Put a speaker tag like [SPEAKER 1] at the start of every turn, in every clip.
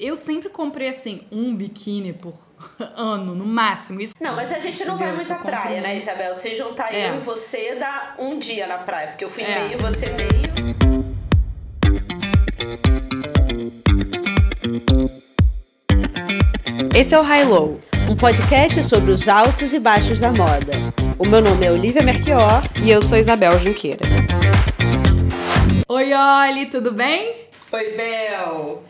[SPEAKER 1] Eu sempre comprei, assim, um biquíni por ano, no máximo. Isso,
[SPEAKER 2] não, mas a gente não vai muito à praia, né, Isabel? Se juntar é. eu e você, dá um dia na praia. Porque eu fui é. meio, você meio.
[SPEAKER 3] Esse é o High Low, um podcast sobre os altos e baixos da moda. O meu nome é Olivia Merchior
[SPEAKER 1] e eu sou Isabel Junqueira. Oi, Oli, tudo bem?
[SPEAKER 2] Oi, Bel!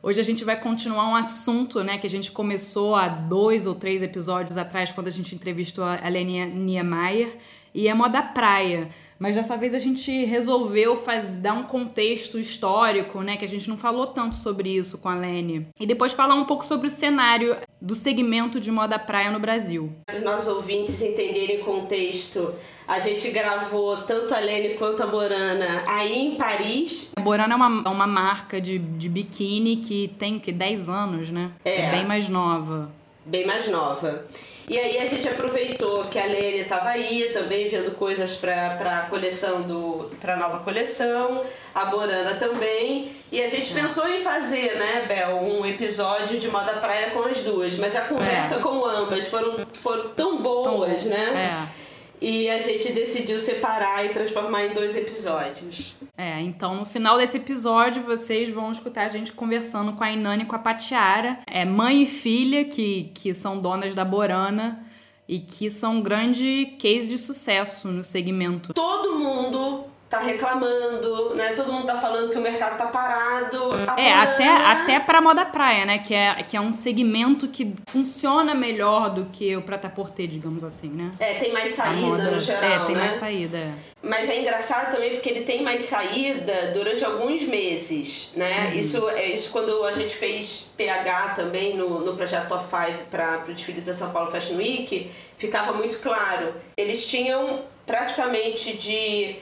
[SPEAKER 1] Hoje a gente vai continuar um assunto, né, que a gente começou há dois ou três episódios atrás, quando a gente entrevistou a Lenia Niemeyer, e é moda praia. Mas dessa vez a gente resolveu faz, dar um contexto histórico, né? Que a gente não falou tanto sobre isso com a Lene. E depois falar um pouco sobre o cenário do segmento de moda praia no Brasil.
[SPEAKER 2] Para os nossos ouvintes entenderem o contexto, a gente gravou tanto a Lene quanto a Borana aí em Paris.
[SPEAKER 1] A Borana é uma, é uma marca de, de biquíni que tem que 10 anos, né? É. é bem mais nova.
[SPEAKER 2] Bem mais nova. E aí a gente aproveitou que a Lene estava aí também vendo coisas para a coleção do para nova coleção, a Borana também, e a gente é. pensou em fazer, né, Bel, um episódio de moda praia com as duas, mas a conversa é. com ambas foram foram tão boas, tão né? É. E a gente decidiu separar e transformar em dois episódios.
[SPEAKER 1] É, então no final desse episódio vocês vão escutar a gente conversando com a Inani e com a Patiara, é mãe e filha que, que são donas da Borana e que são um grande case de sucesso no segmento.
[SPEAKER 2] Todo mundo tá reclamando, né? Todo mundo tá falando que o mercado tá parado.
[SPEAKER 1] É, até, até pra moda praia, né? Que é, que é um segmento que funciona melhor do que o prata-porter, digamos assim, né?
[SPEAKER 2] É, tem mais saída moda, no geral,
[SPEAKER 1] É, tem
[SPEAKER 2] né?
[SPEAKER 1] mais saída, é.
[SPEAKER 2] Mas é engraçado também porque ele tem mais saída durante alguns meses, né? Uhum. Isso é isso quando a gente fez PH também no, no projeto Top 5 para o desfile da São Paulo Fashion Week, ficava muito claro. Eles tinham praticamente de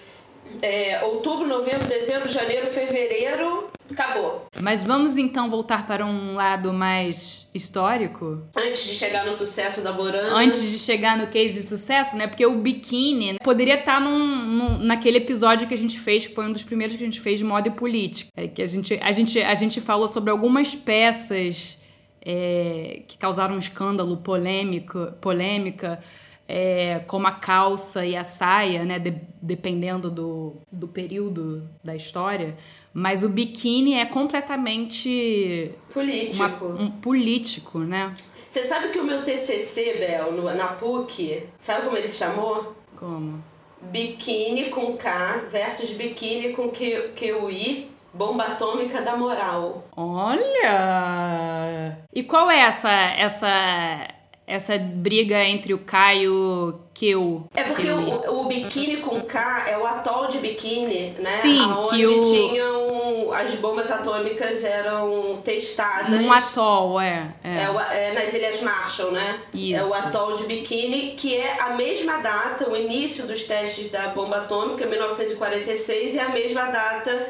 [SPEAKER 2] é, outubro, novembro, dezembro, janeiro, fevereiro, acabou.
[SPEAKER 1] Mas vamos então voltar para um lado mais histórico?
[SPEAKER 2] Antes de chegar no sucesso da Borana.
[SPEAKER 1] Antes de chegar no case de sucesso, né? Porque o biquíni poderia estar num, num, naquele episódio que a gente fez, que foi um dos primeiros que a gente fez de moda e política. É, que a gente, a, gente, a gente falou sobre algumas peças é, que causaram um escândalo polêmico, polêmica é, como a calça e a saia, né, de, dependendo do, do período da história. Mas o biquíni é completamente
[SPEAKER 2] político,
[SPEAKER 1] uma, um político, né?
[SPEAKER 2] Você sabe que o meu TCC, Bel, no, na PUC, sabe como ele se chamou?
[SPEAKER 1] Como?
[SPEAKER 2] Biquíni com K versus biquíni com Q, QI Bomba atômica da moral.
[SPEAKER 1] Olha! E qual é essa essa essa briga entre o K e o Q.
[SPEAKER 2] É porque o, o, biquíni com K é o atol de biquíni, né?
[SPEAKER 1] Sim,
[SPEAKER 2] Onde
[SPEAKER 1] que o...
[SPEAKER 2] tinham. As bombas atômicas eram testadas.
[SPEAKER 1] Um atol, é.
[SPEAKER 2] É, é, é nas Ilhas Marshall, né?
[SPEAKER 1] Isso.
[SPEAKER 2] É o atol de biquíni, que é a mesma data, o início dos testes da bomba atômica, 1946, e a mesma data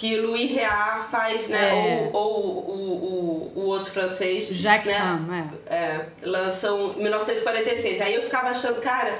[SPEAKER 2] que Louis Réard faz, né? É. Ou, ou o, o, o outro francês.
[SPEAKER 1] Jacques
[SPEAKER 2] né?
[SPEAKER 1] Ham,
[SPEAKER 2] é. é. Lançam em 1946. Aí eu ficava achando, cara.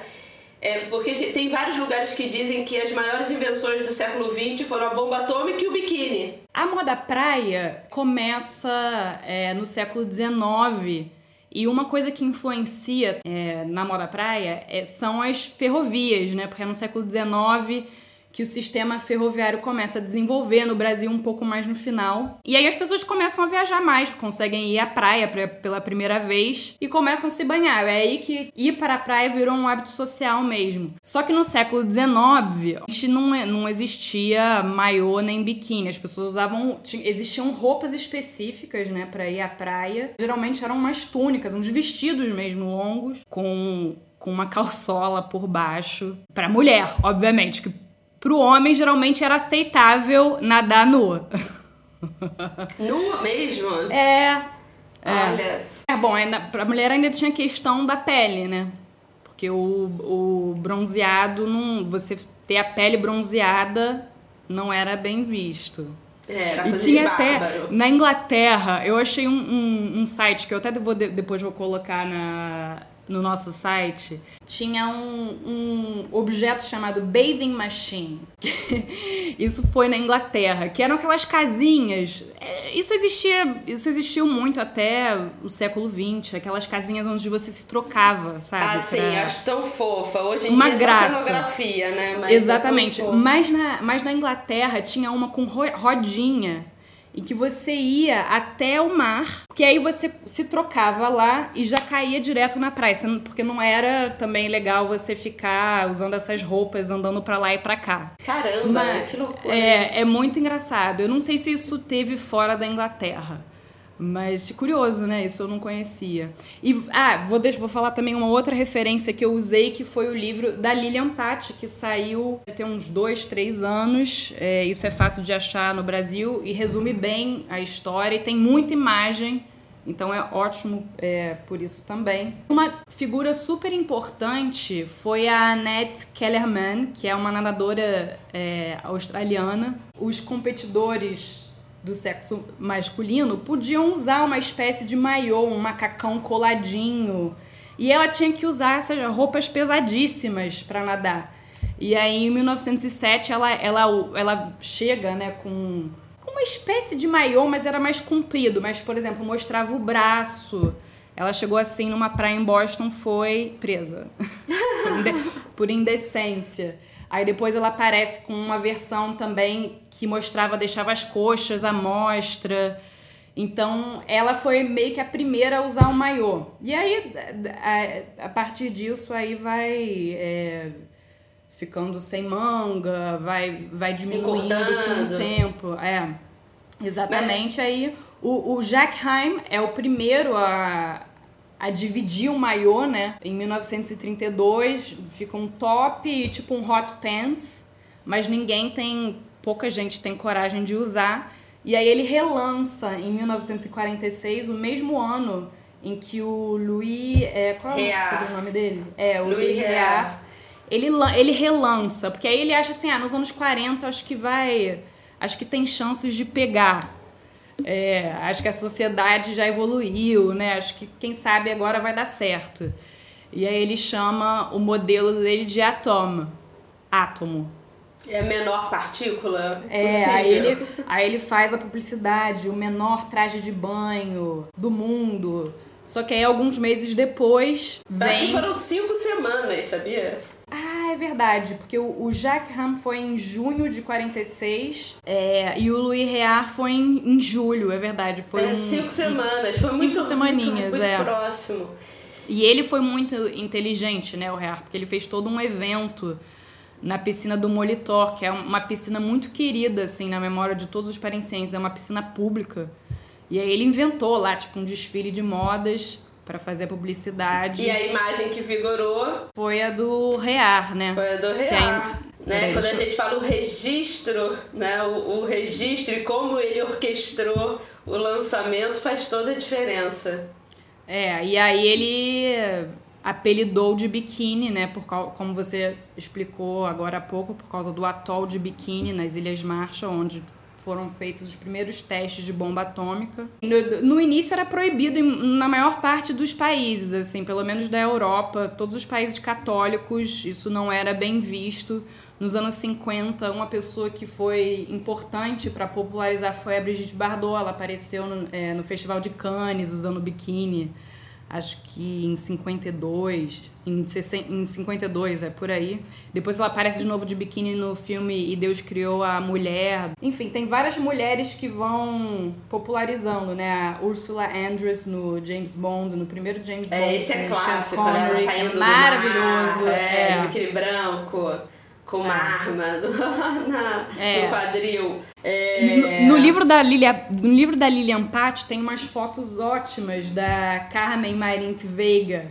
[SPEAKER 2] É, porque tem vários lugares que dizem que as maiores invenções do século XX foram a bomba atômica e o biquíni.
[SPEAKER 1] A moda praia começa é, no século XIX e uma coisa que influencia é, na moda praia é, são as ferrovias, né? Porque é no século XIX que o sistema ferroviário começa a desenvolver no Brasil um pouco mais no final. E aí as pessoas começam a viajar mais, conseguem ir à praia pra, pela primeira vez e começam a se banhar. É aí que ir para a praia virou um hábito social mesmo. Só que no século XIX, a gente não, é, não existia maiô nem biquíni. As pessoas usavam. Existiam roupas específicas, né, para ir à praia. Geralmente eram umas túnicas, uns vestidos mesmo longos, com com uma calçola por baixo. Para mulher, obviamente, que Pro homem, geralmente era aceitável nadar nua.
[SPEAKER 2] Nua mesmo?
[SPEAKER 1] É.
[SPEAKER 2] é. Olha.
[SPEAKER 1] É bom, pra mulher ainda tinha questão da pele, né? Porque o, o bronzeado, não, você ter a pele bronzeada não era bem visto.
[SPEAKER 2] É, era
[SPEAKER 1] e tinha até na Inglaterra, eu achei um, um, um site que eu até vou, depois vou colocar na, no nosso site, tinha um, um objeto chamado bathing machine. isso foi na Inglaterra, que eram aquelas casinhas. É, isso existia, isso existiu muito até o século XX, aquelas casinhas onde você se trocava, sabe?
[SPEAKER 2] Ah, sim,
[SPEAKER 1] pra...
[SPEAKER 2] acho tão fofa. Hoje em
[SPEAKER 1] Uma
[SPEAKER 2] dia
[SPEAKER 1] graça.
[SPEAKER 2] é cenografia, né? Mas
[SPEAKER 1] Exatamente.
[SPEAKER 2] É tão fofo.
[SPEAKER 1] mas, na, mas na Inglaterra tinha uma com ro- rodinha em que você ia até o mar, que aí você se trocava lá e já caía direto na praia, porque não era também legal você ficar usando essas roupas andando pra lá e pra cá.
[SPEAKER 2] Caramba,
[SPEAKER 1] Mas-
[SPEAKER 2] que loucura.
[SPEAKER 1] É, é muito engraçado. Eu não sei se isso teve fora da Inglaterra. Mas curioso, né? Isso eu não conhecia. E ah, vou, vou falar também uma outra referência que eu usei, que foi o livro da Lilian Patti, que saiu tem uns dois, três anos. É, isso é fácil de achar no Brasil e resume bem a história e tem muita imagem. Então é ótimo é, por isso também. Uma figura super importante foi a Annette Kellerman, que é uma nadadora é, australiana. Os competidores do sexo masculino podiam usar uma espécie de maiô, um macacão coladinho. E ela tinha que usar essas roupas pesadíssimas para nadar. E aí, em 1907, ela, ela, ela chega né, com, com uma espécie de maiô, mas era mais comprido. Mas, por exemplo, mostrava o braço. Ela chegou assim numa praia em Boston, foi presa por, inde- por indecência. Aí depois ela aparece com uma versão também que mostrava, deixava as coxas à mostra. Então ela foi meio que a primeira a usar o maiô. E aí, a, a partir disso, aí vai é, ficando sem manga, vai, vai diminuindo com o tempo. É, exatamente. Aí o, o Jack Haim é o primeiro a, a dividir o maiô, né? Em 1932 fica um top e tipo um hot pants, mas ninguém tem, pouca gente tem coragem de usar. E aí ele relança em 1946, o mesmo ano em que o Louis, é, qual é o sobrenome dele? É, o
[SPEAKER 2] Louis
[SPEAKER 1] Louis
[SPEAKER 2] Reard.
[SPEAKER 1] Ele, ele relança, porque aí ele acha assim, ah, nos anos 40 acho que vai, acho que tem chances de pegar. É, acho que a sociedade já evoluiu, né? Acho que quem sabe agora vai dar certo. E aí ele chama o modelo dele de Atom, átomo.
[SPEAKER 2] É a menor partícula
[SPEAKER 1] É,
[SPEAKER 2] possível.
[SPEAKER 1] aí ele, aí ele faz a publicidade, o menor traje de banho do mundo. Só que aí alguns meses depois
[SPEAKER 2] Eu Acho que
[SPEAKER 1] vem.
[SPEAKER 2] foram cinco semanas, sabia?
[SPEAKER 1] Ah, é verdade, porque o, o Jacques Ham foi em junho de 46 é, e o Louis Reard foi em, em julho, é verdade. Foi
[SPEAKER 2] é,
[SPEAKER 1] um-
[SPEAKER 2] cinco semanas. Foi
[SPEAKER 1] cinco
[SPEAKER 2] muito,
[SPEAKER 1] semaninhas,
[SPEAKER 2] muito, muito
[SPEAKER 1] é.
[SPEAKER 2] próximo.
[SPEAKER 1] E ele foi muito inteligente, né, o Rear, porque ele fez todo um evento na piscina do Molitor, que é uma piscina muito querida, assim, na memória de todos os parencenses. É uma piscina pública. E aí ele inventou lá, tipo, um desfile de modas para fazer a publicidade.
[SPEAKER 2] E a imagem que vigorou
[SPEAKER 1] Foi a do Rear, né?
[SPEAKER 2] foi a do
[SPEAKER 1] aí-
[SPEAKER 2] Né? Quando a gente fala o registro, né? O, o registro e como ele orquestrou o lançamento faz toda a diferença.
[SPEAKER 1] É, e aí ele apelidou de biquíni, né? Por como você explicou agora há pouco, por causa do atol de biquíni nas Ilhas Marshall, onde foram feitos os primeiros testes de bomba atômica. No, no início era proibido em- na maior parte dos países, assim, pelo menos da Europa, todos os países católicos, isso não era bem visto. Nos anos 50, uma pessoa que foi importante para popularizar foi a Brigitte Bardot. Ela apareceu no, é, no Festival de Cannes usando biquíni, acho que em 52, em, 60 em 52, é por aí. Depois ela aparece de novo de biquíni no filme E Deus Criou a Mulher. Enfim, tem várias mulheres que vão popularizando, né? A Ursula Andress no James Bond, no primeiro James Bond.
[SPEAKER 2] É, esse é
[SPEAKER 1] Sean
[SPEAKER 2] clássico, né? Saindo
[SPEAKER 1] é
[SPEAKER 2] do
[SPEAKER 1] maravilhoso.
[SPEAKER 2] mar, é,
[SPEAKER 1] é.
[SPEAKER 2] biquíni branco, com uma arma no, na-
[SPEAKER 1] É.
[SPEAKER 2] no quadril. É,
[SPEAKER 1] No, no livro da Lilia, no livro da Lilian Patti tem umas fotos ótimas da Carmen Marink Veiga.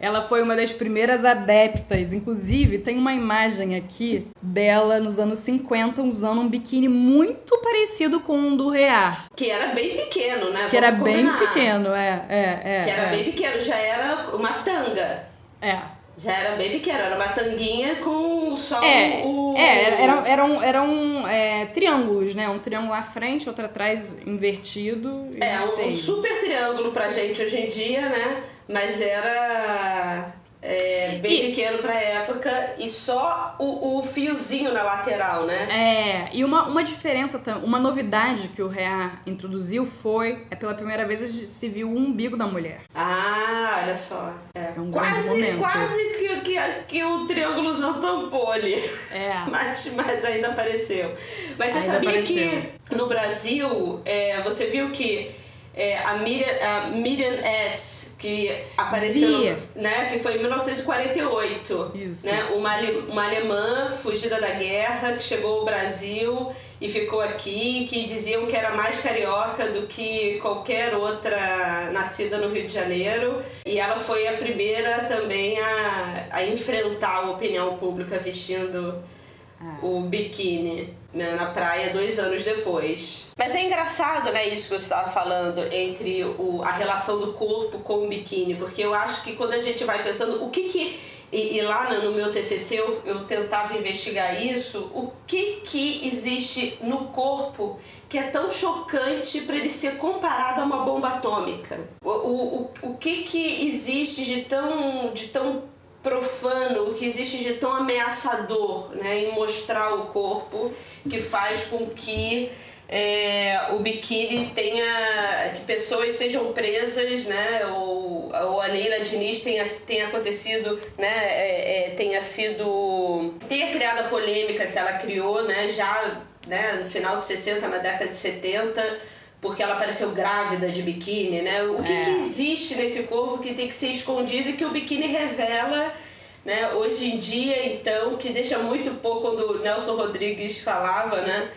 [SPEAKER 1] Ela foi uma das primeiras adeptas. Inclusive, tem uma imagem aqui dela nos anos 50 usando um biquíni muito parecido com um do Rear.
[SPEAKER 2] Que era bem pequeno, né?
[SPEAKER 1] Que era
[SPEAKER 2] Vamos
[SPEAKER 1] bem
[SPEAKER 2] combinar.
[SPEAKER 1] pequeno, é, é, é.
[SPEAKER 2] Que era
[SPEAKER 1] é.
[SPEAKER 2] bem pequeno, já era uma tanga.
[SPEAKER 1] É.
[SPEAKER 2] Já era bem pequeno, era uma tanguinha com só
[SPEAKER 1] É,
[SPEAKER 2] o.
[SPEAKER 1] é eram, eram, eram é, triângulos, né? Um triângulo à frente, outro atrás invertido.
[SPEAKER 2] É, um
[SPEAKER 1] sei.
[SPEAKER 2] super triângulo pra gente hoje em dia, né? mas era é, bem
[SPEAKER 1] E-
[SPEAKER 2] pequeno pra época e só o, o fiozinho na lateral, né?
[SPEAKER 1] É, e uma, uma diferença, uma novidade que o Rea introduziu foi, é pela primeira vez se viu o umbigo da mulher.
[SPEAKER 2] Ah, olha só. É,
[SPEAKER 1] um grande
[SPEAKER 2] quase quase que, que, que o triângulozão tampou ali.
[SPEAKER 1] É.
[SPEAKER 2] Mas, mas ainda apareceu. Mas você
[SPEAKER 1] Ainda
[SPEAKER 2] sabia
[SPEAKER 1] apareceu.
[SPEAKER 2] que no Brasil, é, você viu que é, a Miriam, a Miriam Etz, que apareceu, né, que foi em 1948,
[SPEAKER 1] Isso.
[SPEAKER 2] né, uma, uma alemã fugida da guerra que chegou ao Brasil e ficou aqui, que diziam que era mais carioca do que qualquer outra nascida no Rio de Janeiro. E ela foi a primeira também a, a enfrentar a opinião pública vestindo o biquíni né, na praia dois anos depois. Mas é engraçado, né, isso que você estava falando entre o, a relação do corpo com o biquíni, porque eu acho que quando a gente vai pensando o que que e, e lá no, no meu TCC eu, eu tentava investigar isso, o que que existe no corpo que é tão chocante para ele ser comparado a uma bomba atômica? O, o, o, o que que existe de tão de tão profano, o que existe de tão ameaçador né, em mostrar o corpo que faz com que é, o biquíni tenha. que pessoas sejam presas, né? Ou, ou a Leila Diniz tenha, tenha acontecido, né? é, é, tenha sido. tenha criado a polêmica que ela criou, né? Já né, no final de 60, na década de 70 porque ela apareceu grávida de biquíni, né? O que,
[SPEAKER 1] É.
[SPEAKER 2] que existe nesse corpo que tem que ser escondido e que o biquíni revela, né? Hoje em dia, então, que deixa muito pouco quando o Nelson Rodrigues falava, né?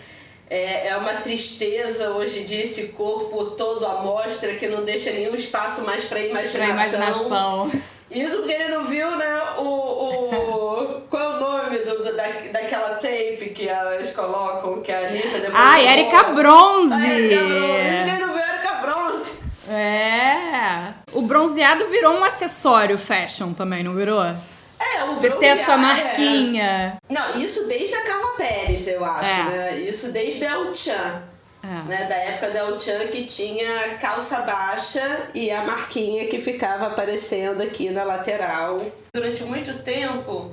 [SPEAKER 2] É, é uma tristeza hoje em dia esse corpo todo à mostra que não deixa nenhum espaço mais para
[SPEAKER 1] Pra
[SPEAKER 2] imaginação.
[SPEAKER 1] imaginação.
[SPEAKER 2] Isso porque ele não viu, né? O, o, qual é o nome do, da, daquela tape que elas colocam, que a Anitta depois.
[SPEAKER 1] Ai,
[SPEAKER 2] jogou?
[SPEAKER 1] Erika Bronze!
[SPEAKER 2] Ah, Erika Bronze. Isso que ele não viu Erika Bronze.
[SPEAKER 1] É. O bronzeado virou um acessório fashion também, não virou?
[SPEAKER 2] É, o
[SPEAKER 1] Você ter essa
[SPEAKER 2] bronzear,
[SPEAKER 1] marquinha.
[SPEAKER 2] é. Não, isso desde a Carla Pérez, eu acho,
[SPEAKER 1] É.
[SPEAKER 2] né? Isso desde a El Chan.
[SPEAKER 1] É.
[SPEAKER 2] Né, da época da El Chan que tinha calça baixa e a marquinha que ficava aparecendo aqui na lateral. Durante muito tempo,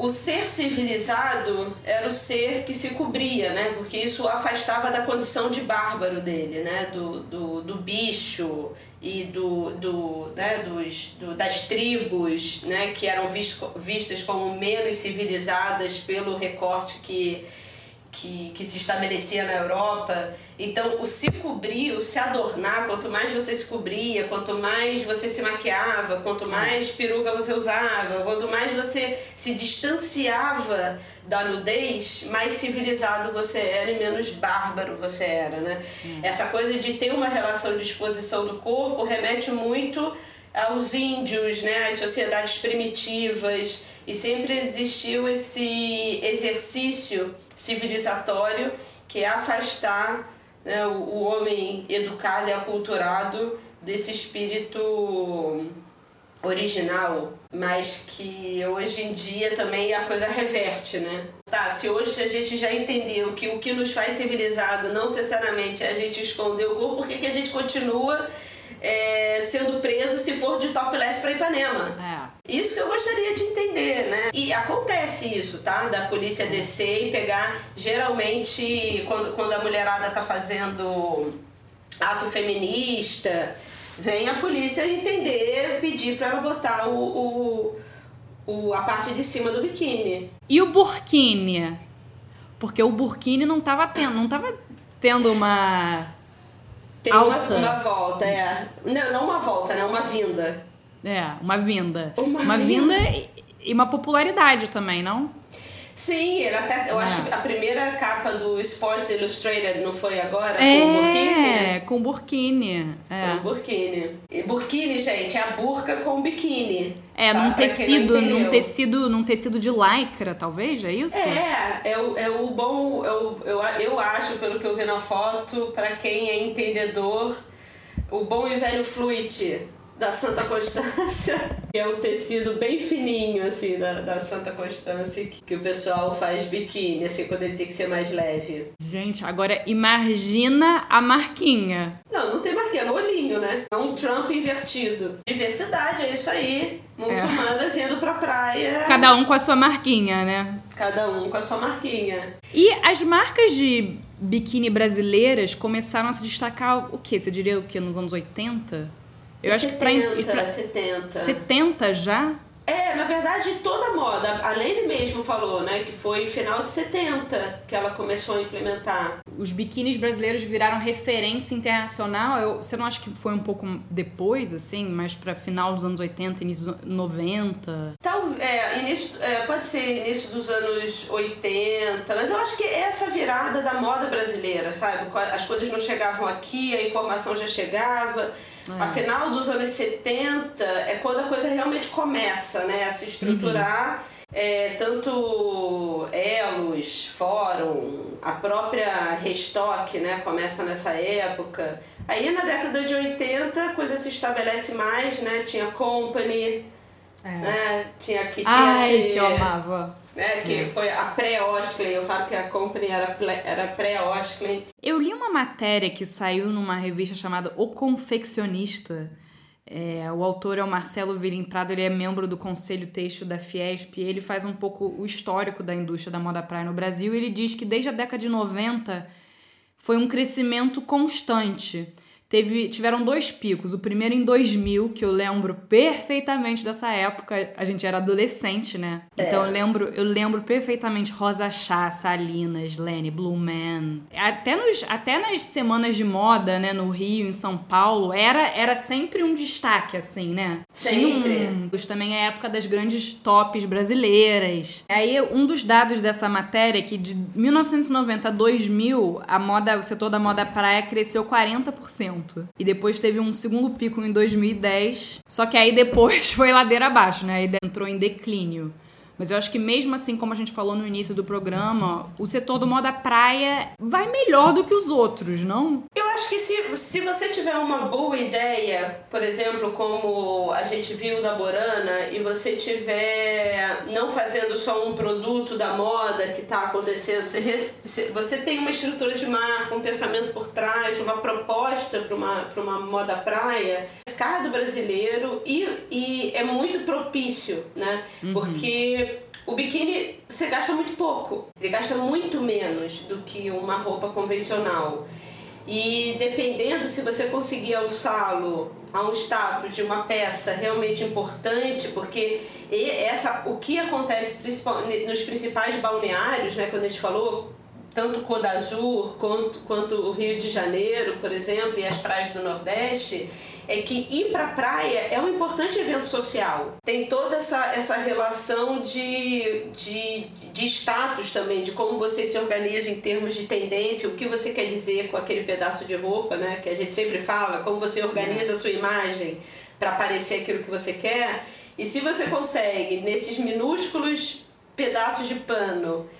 [SPEAKER 2] o ser civilizado era o ser que se cobria, né? Porque isso o afastava da condição de bárbaro dele, né? Do, do, do bicho e do, do, né? Dos, do, das tribos, né? Que eram visto, vistas como menos civilizadas pelo recorte que que, que se estabelecia na Europa. Então, o se cobrir, o se adornar, quanto mais você se cobria, quanto mais você se maquiava, quanto mais peruca você usava, quanto mais você se distanciava da nudez, mais civilizado você era e menos bárbaro você era, né? Essa coisa de ter uma relação de exposição do corpo remete muito aos índios, né, às sociedades primitivas, e sempre existiu esse exercício civilizatório que é afastar né, o, homem educado e aculturado desse espírito original, mas que hoje em dia também a coisa reverte, né? Tá, se hoje a gente já entendeu que o que nos faz civilizado não necessariamente é a gente esconder o corpo, por que, que a gente continua é, sendo preso se for de topless para Ipanema?
[SPEAKER 1] É.
[SPEAKER 2] Isso que eu gostaria de entender, né? E acontece isso, tá? Da polícia descer e pegar, geralmente, quando, quando a mulherada tá fazendo ato feminista, vem a polícia entender, pedir para ela botar o, o, o, a parte de cima do biquíni.
[SPEAKER 1] E o burkini? Porque o burkini não tava tendo, não tava tendo uma.
[SPEAKER 2] Tem uma,
[SPEAKER 1] Alta.
[SPEAKER 2] uma volta, é. Não, não uma volta, né? Uma vinda.
[SPEAKER 1] É, uma vinda.
[SPEAKER 2] Uma
[SPEAKER 1] vinda
[SPEAKER 2] vinda.
[SPEAKER 1] e, e uma popularidade também, não?
[SPEAKER 2] Sim, ele até. Eu acho
[SPEAKER 1] Ah.
[SPEAKER 2] que a primeira capa do Sports Illustrated não foi agora? Com o burkini?
[SPEAKER 1] É, com burkini.
[SPEAKER 2] Com
[SPEAKER 1] É.
[SPEAKER 2] o burkini. E burkini, gente, é a burca com biquíni.
[SPEAKER 1] É,
[SPEAKER 2] tá?
[SPEAKER 1] num
[SPEAKER 2] Pra
[SPEAKER 1] tecido, num tecido, num tecido de lycra, talvez, é isso?
[SPEAKER 2] É, é o, é o bom. Eu, eu, eu acho, pelo que eu vi na foto, pra quem é entendedor, o bom e velho fluid da Santa Constância. É um tecido bem fininho, assim, da, da Santa Constância, que, que o pessoal faz biquíni, assim, quando ele tem que ser mais leve.
[SPEAKER 1] Gente, agora imagina a marquinha.
[SPEAKER 2] Não, não tem marquinha. no olhinho, né? É um Trump invertido. Diversidade, é isso aí. Muçulmanas é. indo pra praia.
[SPEAKER 1] Cada um com a sua marquinha, né?
[SPEAKER 2] Cada um com a sua marquinha.
[SPEAKER 1] E as marcas de biquíni brasileiras começaram a se destacar o quê? Você diria o quê? Nos anos 80?
[SPEAKER 2] Eu 70, acho que pra, pra 70.
[SPEAKER 1] 70 já?
[SPEAKER 2] É, na verdade, toda a moda. A Lene mesmo falou, né? Que foi final de 70 que ela começou a implementar.
[SPEAKER 1] Os biquínis brasileiros viraram referência internacional. Eu, você não acha que foi um pouco depois, assim? Mais pra final dos anos 80, início dos 90?
[SPEAKER 2] Tal, é, início, é, pode ser início dos anos 80. Mas eu acho que é essa virada da moda brasileira, sabe? As coisas não chegavam aqui, a informação já chegava. É. A final dos anos 70 é quando a coisa realmente começa né, a se estruturar. Uhum. É, tanto Elos, Fórum, a própria Restock né, começa nessa época. Aí na década de 80 a coisa se estabelece mais, né? Tinha Company, é. né? Tinha que tinha
[SPEAKER 1] Ai, que eu amava
[SPEAKER 2] né? Que é. foi a pré-Osklin. Eu falo que a Company era, era pré-Osklin.
[SPEAKER 1] Eu li uma matéria que saiu numa revista chamada O Confeccionista. É, o autor é o Marcelo Virim Prado, ele é membro do Conselho Texto da Fiesp e ele faz um pouco o histórico da indústria da moda praia no Brasil. Ele diz que desde a década de 90 foi um crescimento constante. Teve, tiveram dois picos. O primeiro em 2000, que eu lembro perfeitamente dessa época. A gente era adolescente, né? É. Então eu lembro, eu lembro perfeitamente Rosa Chá, Salinas, Lenny, Blue Man. Até, nos, até nas semanas de moda, né? No Rio, em São Paulo, era, era sempre um destaque, assim, né?
[SPEAKER 2] Sempre.
[SPEAKER 1] Um, também é a época das grandes tops brasileiras. Aí um dos dados dessa matéria é que de 1990 a 2000, a moda, o setor da moda praia cresceu 40%. E depois teve um segundo pico em 2010. Só que aí depois foi ladeira abaixo, né? Aí entrou em declínio. Mas eu acho que mesmo assim, como a gente falou no início do programa, o setor do moda praia vai melhor do que os outros, não?
[SPEAKER 2] Eu acho que se, se você tiver uma boa ideia, por exemplo, como a gente viu da Borana, e você tiver não fazendo só um produto da moda que está acontecendo, você, você tem uma estrutura de marca, um pensamento por trás, uma proposta para uma, uma moda praia, mercado brasileiro e, e é muito propício, né? Uhum. Porque o biquíni você gasta muito pouco, ele gasta muito menos do que uma roupa convencional. E dependendo se você conseguir alçá-lo a um status de uma peça realmente importante, porque essa, o que acontece nos principais balneários, né, quando a gente falou, tanto Codazur quanto, quanto o Rio de Janeiro, por exemplo, e as praias do Nordeste, é que ir para a praia é um importante evento social. Tem toda essa, essa relação de, de, de status também, de como você se organiza em termos de tendência, o que você quer dizer com aquele pedaço de roupa, né? Que a gente sempre fala, como você organiza a sua imagem para parecer aquilo que você quer. E se você consegue, nesses minúsculos pedaços de pano,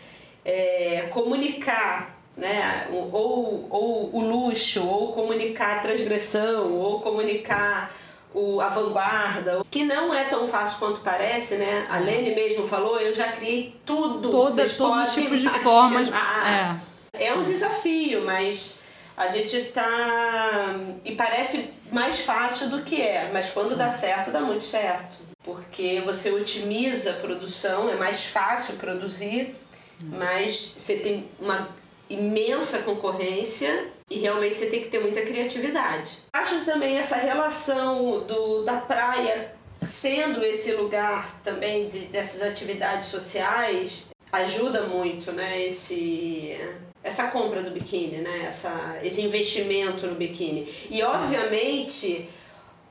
[SPEAKER 2] é, comunicar né? ou, ou o luxo, ou comunicar a transgressão, ou comunicar o, a vanguarda, que não é tão fácil quanto parece, né? A Lene mesmo falou, eu já criei tudo.
[SPEAKER 1] Todas, todos os tipos de formas. É.
[SPEAKER 2] é um desafio, mas a gente tá. E parece mais fácil do que é, mas quando dá certo, dá muito certo. Porque você otimiza a produção, é mais fácil produzir, mas você tem uma imensa concorrência e realmente você tem que ter muita criatividade. Acho também essa relação do, da praia sendo esse lugar também de, dessas atividades sociais ajuda muito, né? Esse essa compra do biquíni, né? Essa, esse investimento no biquíni. E obviamente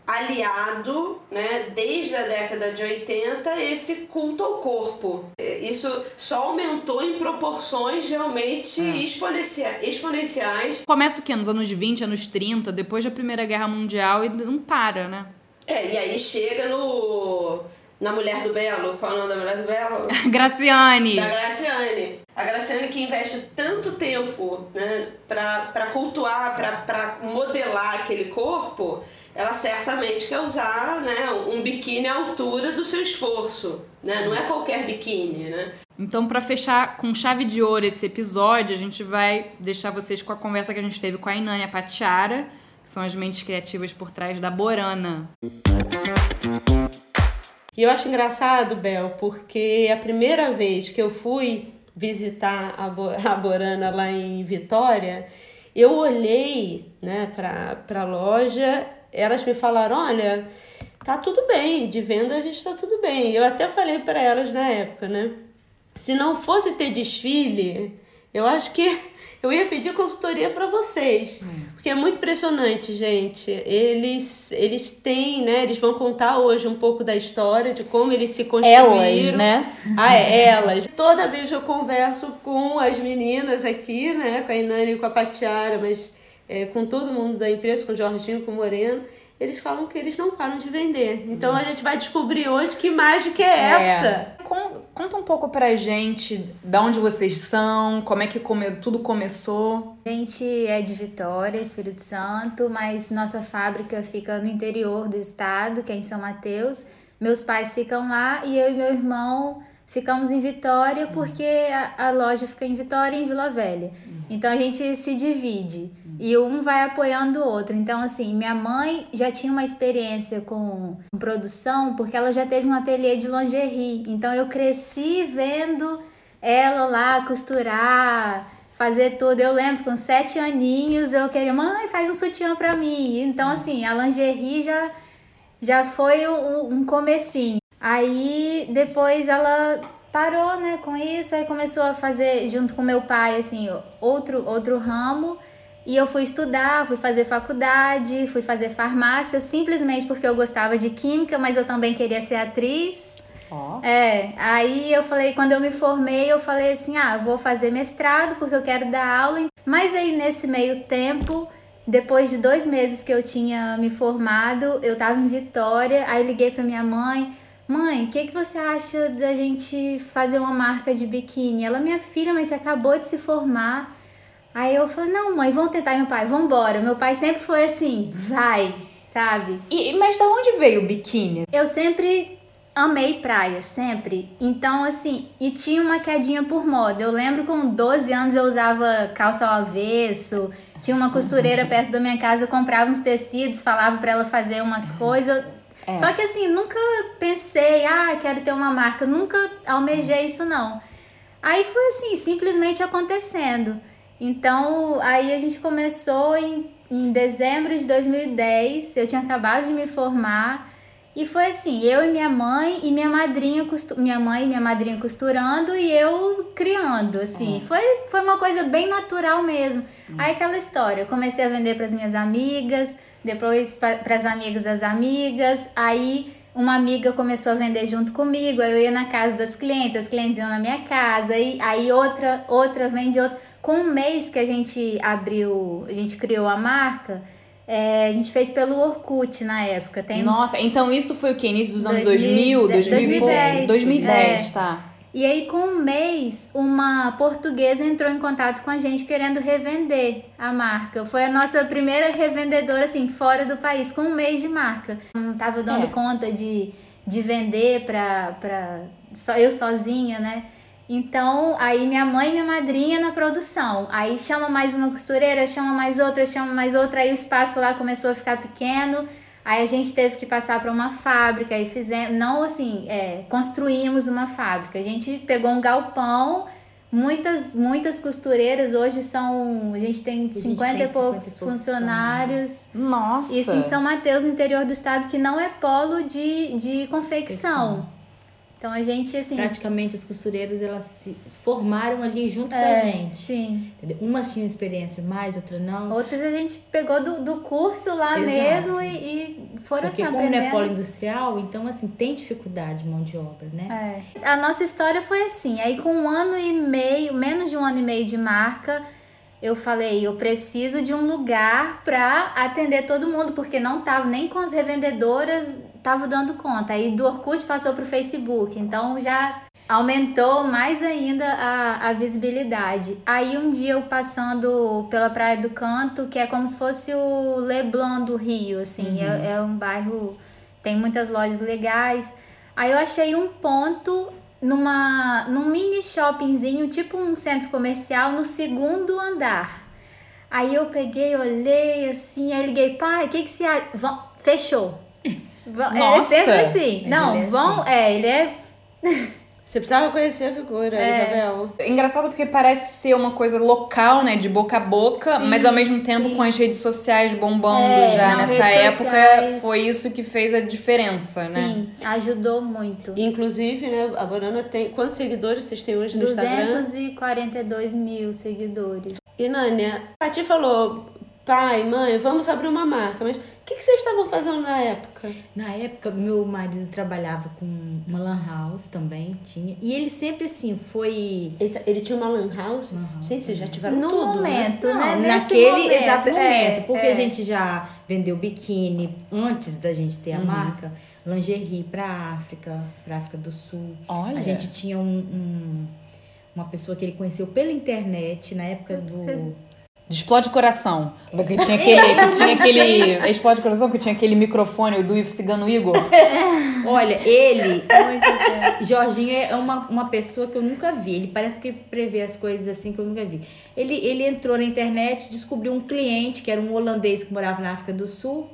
[SPEAKER 2] aliado, né, desde a década de 80, esse culto ao corpo. Isso só aumentou em proporções realmente é. exponenciais.
[SPEAKER 1] Começa o quê? Nos anos 20, anos 30, depois da Primeira Guerra Mundial e não para, né?
[SPEAKER 2] É, e aí chega no na Mulher do Belo. Qual é o nome da Mulher do Belo?
[SPEAKER 1] Graciane.
[SPEAKER 2] Da Graciane. A Graciane que investe tanto tempo né, para cultuar, para modelar aquele corpo, ela certamente quer usar né, um biquíni à altura do seu esforço. Né? Não é qualquer biquíni, né?
[SPEAKER 1] Então, para fechar com chave de ouro esse episódio, a gente vai deixar vocês com a conversa que a gente teve com a Inânia Patiara, que são as mentes criativas por trás da Borana.
[SPEAKER 2] E eu acho engraçado, Bel, porque a primeira vez que eu fui visitar a, Bo a Borana lá em Vitória, eu olhei né, para a loja, elas me falaram: olha, tá tudo bem, de venda a gente tá tudo bem. Eu até falei para elas na época, né? Se não fosse ter desfile, eu acho que eu ia pedir consultoria para vocês. Hum. Porque é muito impressionante, gente. Eles eles têm, né? Eles vão contar hoje um pouco da história, de como eles se construíram.
[SPEAKER 1] Elas, né?
[SPEAKER 2] Ah, é, elas. Toda vez eu converso com as meninas aqui, né? Com a Inani e com a Patiara, mas é, com todo mundo da empresa, com o Jorginho, com o Moreno eles falam que eles não param de vender. Então a gente vai descobrir hoje que mágica é, é. essa.
[SPEAKER 1] Conta um pouco pra gente de onde vocês são, como é que come, tudo começou.
[SPEAKER 4] A gente é de Vitória, Espírito Santo, mas nossa fábrica fica no interior do estado, que é em São Mateus. Meus pais ficam lá e eu e meu irmão ficamos em Vitória porque a, a loja fica em Vitória e em Vila Velha. Então a gente se divide e um vai apoiando o outro. Então, assim, minha mãe já tinha uma experiência com produção porque ela já teve um ateliê de lingerie. Então, eu cresci vendo ela lá costurar, fazer tudo. Eu lembro, com sete aninhos, eu queria, mãe, faz um sutiã pra mim. Então, assim, a lingerie já, já foi um, um comecinho. Aí, depois ela parou, né, com isso, aí começou a fazer, junto com meu pai, assim, outro, outro ramo. E eu fui estudar, fui fazer faculdade, fui fazer farmácia, simplesmente porque eu gostava de química, mas eu também queria ser atriz. Oh. É, aí eu falei, quando eu me formei, eu falei assim: ah, vou fazer mestrado porque eu quero dar aula. Mas aí nesse meio tempo, depois de dois meses que eu tinha me formado, eu tava em Vitória, aí liguei pra minha mãe. Mãe, o que, que você acha da gente fazer uma marca de biquíni? Ela, minha filha, mas você acabou de se formar. Aí eu falei, não, mãe, vamos tentar. E meu pai, vambora. Meu pai sempre foi assim, vai, sabe?
[SPEAKER 1] E, mas da onde veio o biquíni?
[SPEAKER 4] Eu sempre amei praia, sempre. Então, assim, e tinha uma quedinha por moda. Eu lembro com 12 anos eu usava calça ao avesso, tinha uma costureira perto da minha casa, eu comprava uns tecidos, falava para ela fazer umas coisas. É. Só que assim, nunca pensei, ah, quero ter uma marca, nunca almejei isso não. Aí foi assim, simplesmente acontecendo. Então, aí a gente começou em, em dezembro de 2010, eu tinha acabado de me formar. E foi assim, eu e minha mãe e minha madrinha, costu... minha mãe e minha madrinha costurando e eu criando, assim. Uhum. Foi, foi uma coisa bem natural mesmo. Uhum. Aí aquela história, eu comecei a vender para as minhas amigas, depois para as amigas das amigas, aí uma amiga começou a vender junto comigo, aí eu ia na casa das clientes, as clientes iam na minha casa, aí, aí outra, outra vende outra. Com um mês que a gente abriu, a gente criou a marca, é, a gente fez pelo Orkut na época. Tem...
[SPEAKER 1] Nossa, então isso foi o que? Início dos anos 2000? 2000 2010. 2010, é. tá.
[SPEAKER 4] E aí, com um mês, uma portuguesa entrou em contato com a gente querendo revender a marca. Foi a nossa primeira revendedora, assim, fora do país, com um mês de marca. Não tava dando é. conta de, de vender pra, pra só eu sozinha, né? Então, aí minha mãe e minha madrinha na produção. Aí chama mais uma costureira, chama mais outra, chama mais outra. Aí o espaço lá começou a ficar pequeno. Aí a gente teve que passar para uma fábrica e fizemos, não assim, é, construímos uma fábrica. A gente pegou um galpão, muitas muitas costureiras hoje são, a gente tem 50 e poucos funcionários.
[SPEAKER 1] Nossa.
[SPEAKER 4] Isso em São Mateus, no interior do estado, que não é polo de, de confecção. Então a gente, assim.
[SPEAKER 5] Praticamente as costureiras elas se formaram ali junto é, com a é, gente.
[SPEAKER 4] Sim.
[SPEAKER 5] Entendeu? Umas tinham experiência mais, outras não.
[SPEAKER 4] Outras a gente pegou do, do curso lá Exato. mesmo e, e foram
[SPEAKER 5] Porque
[SPEAKER 4] assim,
[SPEAKER 5] como
[SPEAKER 4] aprendendo.
[SPEAKER 5] não é polo industrial, então assim, tem dificuldade de mão de obra,
[SPEAKER 4] né? É. A nossa história foi assim, aí com um ano e meio, menos de um ano e meio de marca, eu falei, eu preciso de um lugar para atender todo mundo, porque não tava nem com as revendedoras tava dando conta. Aí do Orkut passou pro Facebook, então já aumentou mais ainda a, a visibilidade. Aí um dia eu passando pela Praia do Canto, que é como se fosse o Leblon do Rio, assim, é, uhum. é, é um bairro, tem muitas lojas legais. Aí eu achei um ponto numa num mini shoppingzinho, tipo um centro comercial, no segundo andar. Aí eu peguei, olhei assim, aí liguei, pai, o que que você acha? Vão-. Vão- É
[SPEAKER 1] Nossa!
[SPEAKER 4] sempre assim. Não,
[SPEAKER 5] Ele é
[SPEAKER 4] vão, é, ele é
[SPEAKER 3] Você precisava conhecer a figura,
[SPEAKER 4] É.
[SPEAKER 3] Isabel.
[SPEAKER 1] Engraçado porque parece ser uma coisa local, né? De boca a boca,
[SPEAKER 4] Sim,
[SPEAKER 1] mas ao mesmo tempo
[SPEAKER 4] sim.
[SPEAKER 1] com as redes sociais bombando
[SPEAKER 4] É,
[SPEAKER 1] já
[SPEAKER 4] não,
[SPEAKER 1] nessa época.
[SPEAKER 4] sociais.
[SPEAKER 1] Foi isso que fez a diferença, né?
[SPEAKER 4] sim, ajudou muito.
[SPEAKER 3] Inclusive, né, a Borana tem. Quantos seguidores vocês têm hoje no Instagram?
[SPEAKER 4] 242 mil seguidores.
[SPEAKER 3] E Nânia, a Ti falou, pai, mãe, vamos abrir uma marca. Mas o que, que vocês estavam fazendo na época?
[SPEAKER 5] Na época, meu marido trabalhava com uma lan house também, tinha. E ele sempre assim, foi.
[SPEAKER 3] Ele, ta- ele tinha uma lan house?
[SPEAKER 5] Lan house,
[SPEAKER 3] Gente, vocês já
[SPEAKER 5] né?
[SPEAKER 3] tiveram
[SPEAKER 4] No
[SPEAKER 3] tudo, né?
[SPEAKER 4] momento,
[SPEAKER 5] Não,
[SPEAKER 4] né?
[SPEAKER 5] Naquele
[SPEAKER 4] momento,
[SPEAKER 5] exato
[SPEAKER 4] é,
[SPEAKER 5] momento. porque
[SPEAKER 4] é.
[SPEAKER 5] a gente já vendeu biquíni antes da gente ter a marca, lingerie pra África, pra África do Sul.
[SPEAKER 1] Olha.
[SPEAKER 5] A gente tinha um, um- uma pessoa que ele conheceu pela internet na época do.
[SPEAKER 4] Vocês-
[SPEAKER 1] De Explode Coração. Que tinha aquele. Que tinha aquele Explode Coração, que tinha aquele microfone, do Cigano Igor.
[SPEAKER 5] Olha, ele. Jorginho é uma, uma pessoa que eu nunca vi. Ele parece que prevê as coisas assim que eu nunca vi. Ele, ele entrou na internet, descobriu um cliente que era um holandês que morava na África do Sul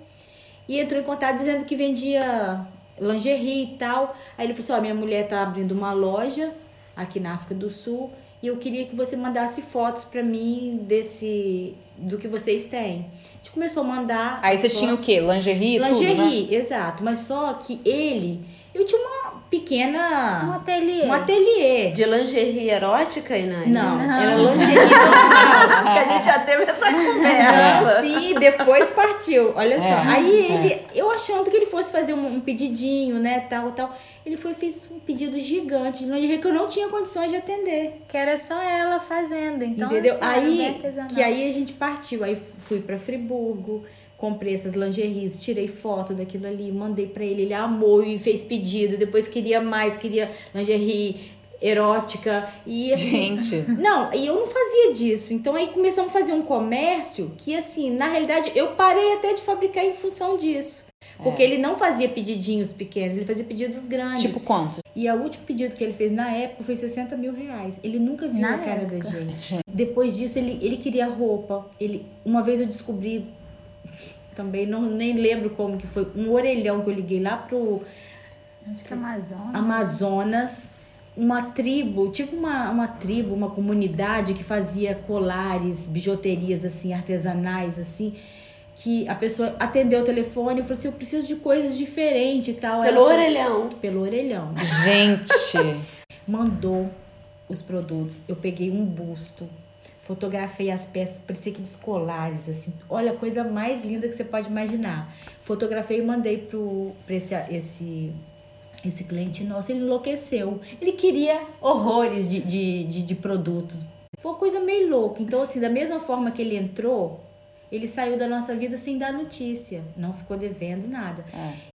[SPEAKER 5] e entrou em contato dizendo que vendia lingerie e tal. Aí ele falou assim: Ó, minha mulher tá abrindo uma loja aqui na África do Sul e eu queria que você mandasse fotos pra mim desse do que vocês têm. A gente começou a mandar.
[SPEAKER 1] Aí você tinha o quê? Lingerie e tudo, né?
[SPEAKER 5] Lingerie, exato. Mas só que ele, eu tinha uma
[SPEAKER 4] Um
[SPEAKER 5] pequena.
[SPEAKER 4] ateliê.
[SPEAKER 5] Um ateliê.
[SPEAKER 3] De lingerie erótica, Inani?
[SPEAKER 5] Não,
[SPEAKER 4] Não.
[SPEAKER 5] era lingerie normal.
[SPEAKER 3] Porque a gente já teve essa
[SPEAKER 5] Não,
[SPEAKER 3] conversa.
[SPEAKER 5] sim, depois partiu. Olha só.
[SPEAKER 1] É,
[SPEAKER 5] Aí ele, eu achando que ele fosse fazer um, um pedidinho, né, tal, tal. Ele foi e fez um pedido gigante de lingerie que eu não tinha condições de atender.
[SPEAKER 4] Que era só ela fazendo. Então,
[SPEAKER 5] entendeu?
[SPEAKER 4] assim,
[SPEAKER 5] Aí, que aí a gente partiu. Aí fui pra Friburgo, comprei essas lingeries, tirei foto daquilo ali, mandei pra ele. Ele amou e fez pedido. Depois queria mais, queria lingerie erótica. E assim,
[SPEAKER 1] Gente.
[SPEAKER 5] Não, e eu não fazia disso. Então aí começamos a fazer um comércio que, assim, na realidade, eu parei até de fabricar em função disso. Porque ele não fazia pedidinhos pequenos, ele fazia pedidos grandes.
[SPEAKER 1] Tipo quanto?
[SPEAKER 5] E o último pedido que ele fez na época foi 60 mil reais. Ele nunca viu
[SPEAKER 4] Na
[SPEAKER 5] a cara
[SPEAKER 4] época.
[SPEAKER 5] da gente. Depois disso, ele, ele queria roupa. Ele, uma vez eu descobri, também não nem lembro como que foi, um orelhão que eu liguei lá pro
[SPEAKER 4] Acho que é Amazonas.
[SPEAKER 5] Amazonas, uma tribo, tipo uma, uma tribo, uma comunidade que fazia colares, bijuterias assim, artesanais assim, que a pessoa atendeu o telefone e falou assim, eu preciso de coisas diferentes e tal.
[SPEAKER 3] Pelo
[SPEAKER 5] ela falou-
[SPEAKER 3] orelhão.
[SPEAKER 5] Pelo orelhão.
[SPEAKER 1] Gente.
[SPEAKER 5] Mandou os produtos, eu peguei um busto, fotografei as peças, parecia aqueles colares, assim. Olha, a coisa mais linda que você pode imaginar. Fotografei e mandei pro, pra esse, esse, esse cliente nosso, ele enlouqueceu. Ele queria horrores de, de, de, de produtos. Foi uma coisa meio louca. Então, assim, da mesma forma que ele entrou, ele saiu da nossa vida sem dar notícia. Não ficou devendo nada.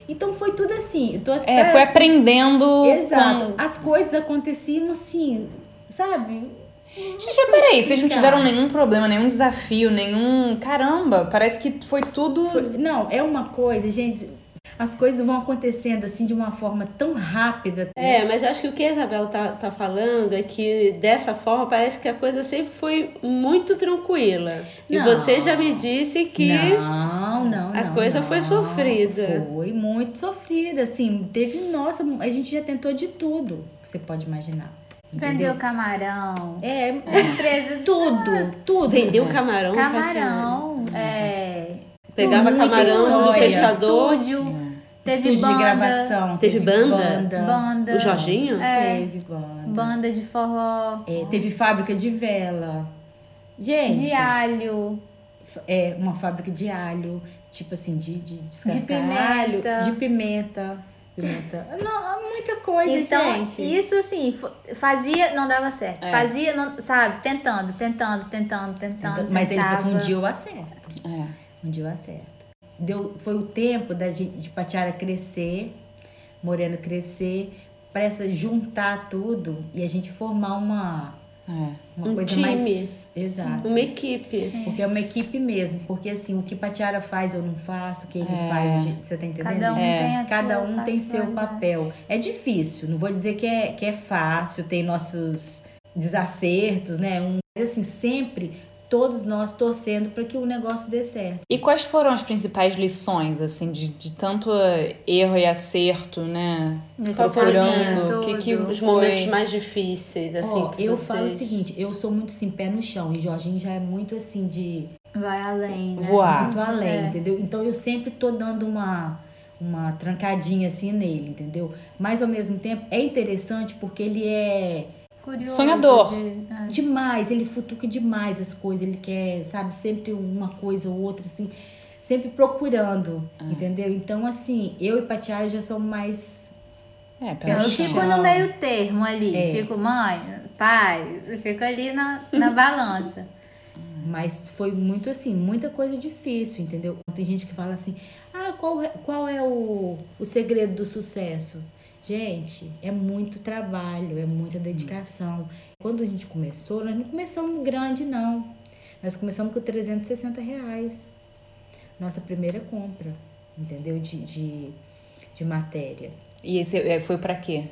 [SPEAKER 5] Então foi tudo assim.
[SPEAKER 1] É, foi
[SPEAKER 5] assim,
[SPEAKER 1] aprendendo.
[SPEAKER 5] Exato.
[SPEAKER 1] com-
[SPEAKER 5] As coisas aconteciam assim, sabe?
[SPEAKER 1] Gente, mas peraí, vocês não tiveram nenhum problema, nenhum desafio, nenhum. Caramba, parece que foi tudo.
[SPEAKER 5] Foi- Não, é uma coisa, gente. As coisas vão acontecendo assim de uma forma tão rápida.
[SPEAKER 3] É, mas eu acho que o que a Isabel tá, tá falando é que dessa forma parece que a coisa sempre foi muito tranquila. E
[SPEAKER 5] Não.
[SPEAKER 3] você já me disse que.
[SPEAKER 5] Não, não,
[SPEAKER 3] a
[SPEAKER 5] não,
[SPEAKER 3] coisa
[SPEAKER 5] não.
[SPEAKER 3] foi sofrida.
[SPEAKER 5] Foi muito sofrida, assim. Teve, nossa, a gente já tentou de tudo que você pode imaginar.
[SPEAKER 4] Vendeu camarão.
[SPEAKER 5] É,
[SPEAKER 4] Empresa
[SPEAKER 5] tudo, tudo.
[SPEAKER 3] Vendeu camarão,
[SPEAKER 4] Camarão. É.
[SPEAKER 3] Pegava camarão do
[SPEAKER 5] história.
[SPEAKER 3] pescador.
[SPEAKER 4] Estúdio. Teve
[SPEAKER 5] Estúdio
[SPEAKER 4] banda.
[SPEAKER 5] de gravação.
[SPEAKER 3] Teve banda?
[SPEAKER 5] banda.
[SPEAKER 4] Banda.
[SPEAKER 3] O Jorginho?
[SPEAKER 4] É.
[SPEAKER 5] Teve banda.
[SPEAKER 4] Banda de forró.
[SPEAKER 5] É, teve fábrica de vela. Gente,
[SPEAKER 4] De alho.
[SPEAKER 5] é uma fábrica de alho, tipo assim, de, de descascar
[SPEAKER 4] pimenta.
[SPEAKER 5] alho, de pimenta. Pimenta. Não, muita coisa,
[SPEAKER 4] Então,
[SPEAKER 5] gente.
[SPEAKER 4] isso assim, fazia, não dava certo.
[SPEAKER 1] É.
[SPEAKER 4] Fazia, não, sabe, tentando, tentando, tentando, tentando.
[SPEAKER 5] Mas ele falou assim, um
[SPEAKER 4] tentava.
[SPEAKER 5] dia eu acerto.
[SPEAKER 1] É.
[SPEAKER 5] Um dia eu acerto. Deu, foi o tempo da, gente- de Patiara crescer, Moreno crescer, para essa juntar tudo e a gente formar uma,
[SPEAKER 1] É.
[SPEAKER 5] uma
[SPEAKER 3] Um
[SPEAKER 5] coisa
[SPEAKER 3] time.
[SPEAKER 5] mais. Exato.
[SPEAKER 3] Uma equipe.
[SPEAKER 4] Sim.
[SPEAKER 5] Porque é uma equipe mesmo. Porque assim, o que Patiara faz eu não faço, o que ele
[SPEAKER 1] É.
[SPEAKER 5] faz, você tá entendendo?
[SPEAKER 4] Cada um
[SPEAKER 1] É.
[SPEAKER 4] tem a
[SPEAKER 5] Cada
[SPEAKER 4] sua
[SPEAKER 5] um tem seu papel. É difícil, não vou dizer que é, que é fácil, tem nossos desacertos, né? Um, mas assim, sempre todos nós torcendo para que o negócio dê certo.
[SPEAKER 1] E quais foram as principais lições, assim, de, de tanto erro e acerto, né?
[SPEAKER 4] Nesse
[SPEAKER 1] Procurando, o que, que
[SPEAKER 3] Os momentos mais difíceis, assim, que
[SPEAKER 5] eu
[SPEAKER 3] vocês...
[SPEAKER 5] falo o seguinte, eu sou muito assim, pé no chão, e Jorginho já é muito assim de
[SPEAKER 4] Vai além, né?
[SPEAKER 1] Voar.
[SPEAKER 5] muito além,
[SPEAKER 4] É.
[SPEAKER 5] entendeu? Então eu sempre tô dando uma, uma trancadinha assim nele, entendeu? Mas ao mesmo tempo é interessante porque ele é
[SPEAKER 4] Curioso
[SPEAKER 1] Sonhador.
[SPEAKER 4] de- é.
[SPEAKER 5] demais, ele futuca demais as coisas, ele quer, sabe, sempre uma coisa ou outra, assim, sempre procurando, entendeu? Então, assim, eu e Patiara já somos mais.
[SPEAKER 1] É,
[SPEAKER 4] Eu
[SPEAKER 1] pelo
[SPEAKER 4] fico no meio termo ali.
[SPEAKER 5] É.
[SPEAKER 4] Fico, mãe, pai, eu fico ali na, na balança.
[SPEAKER 5] Mas foi muito assim, muita coisa difícil, entendeu? Tem gente que fala assim, ah, qual, é- qual é o, o segredo do sucesso? Gente, é muito trabalho, é muita dedicação. Quando a gente começou, nós não começamos grande, não. Nós começamos com 360 reais. Nossa primeira compra, entendeu? De, de, de matéria.
[SPEAKER 1] E esse é, foi pra quê?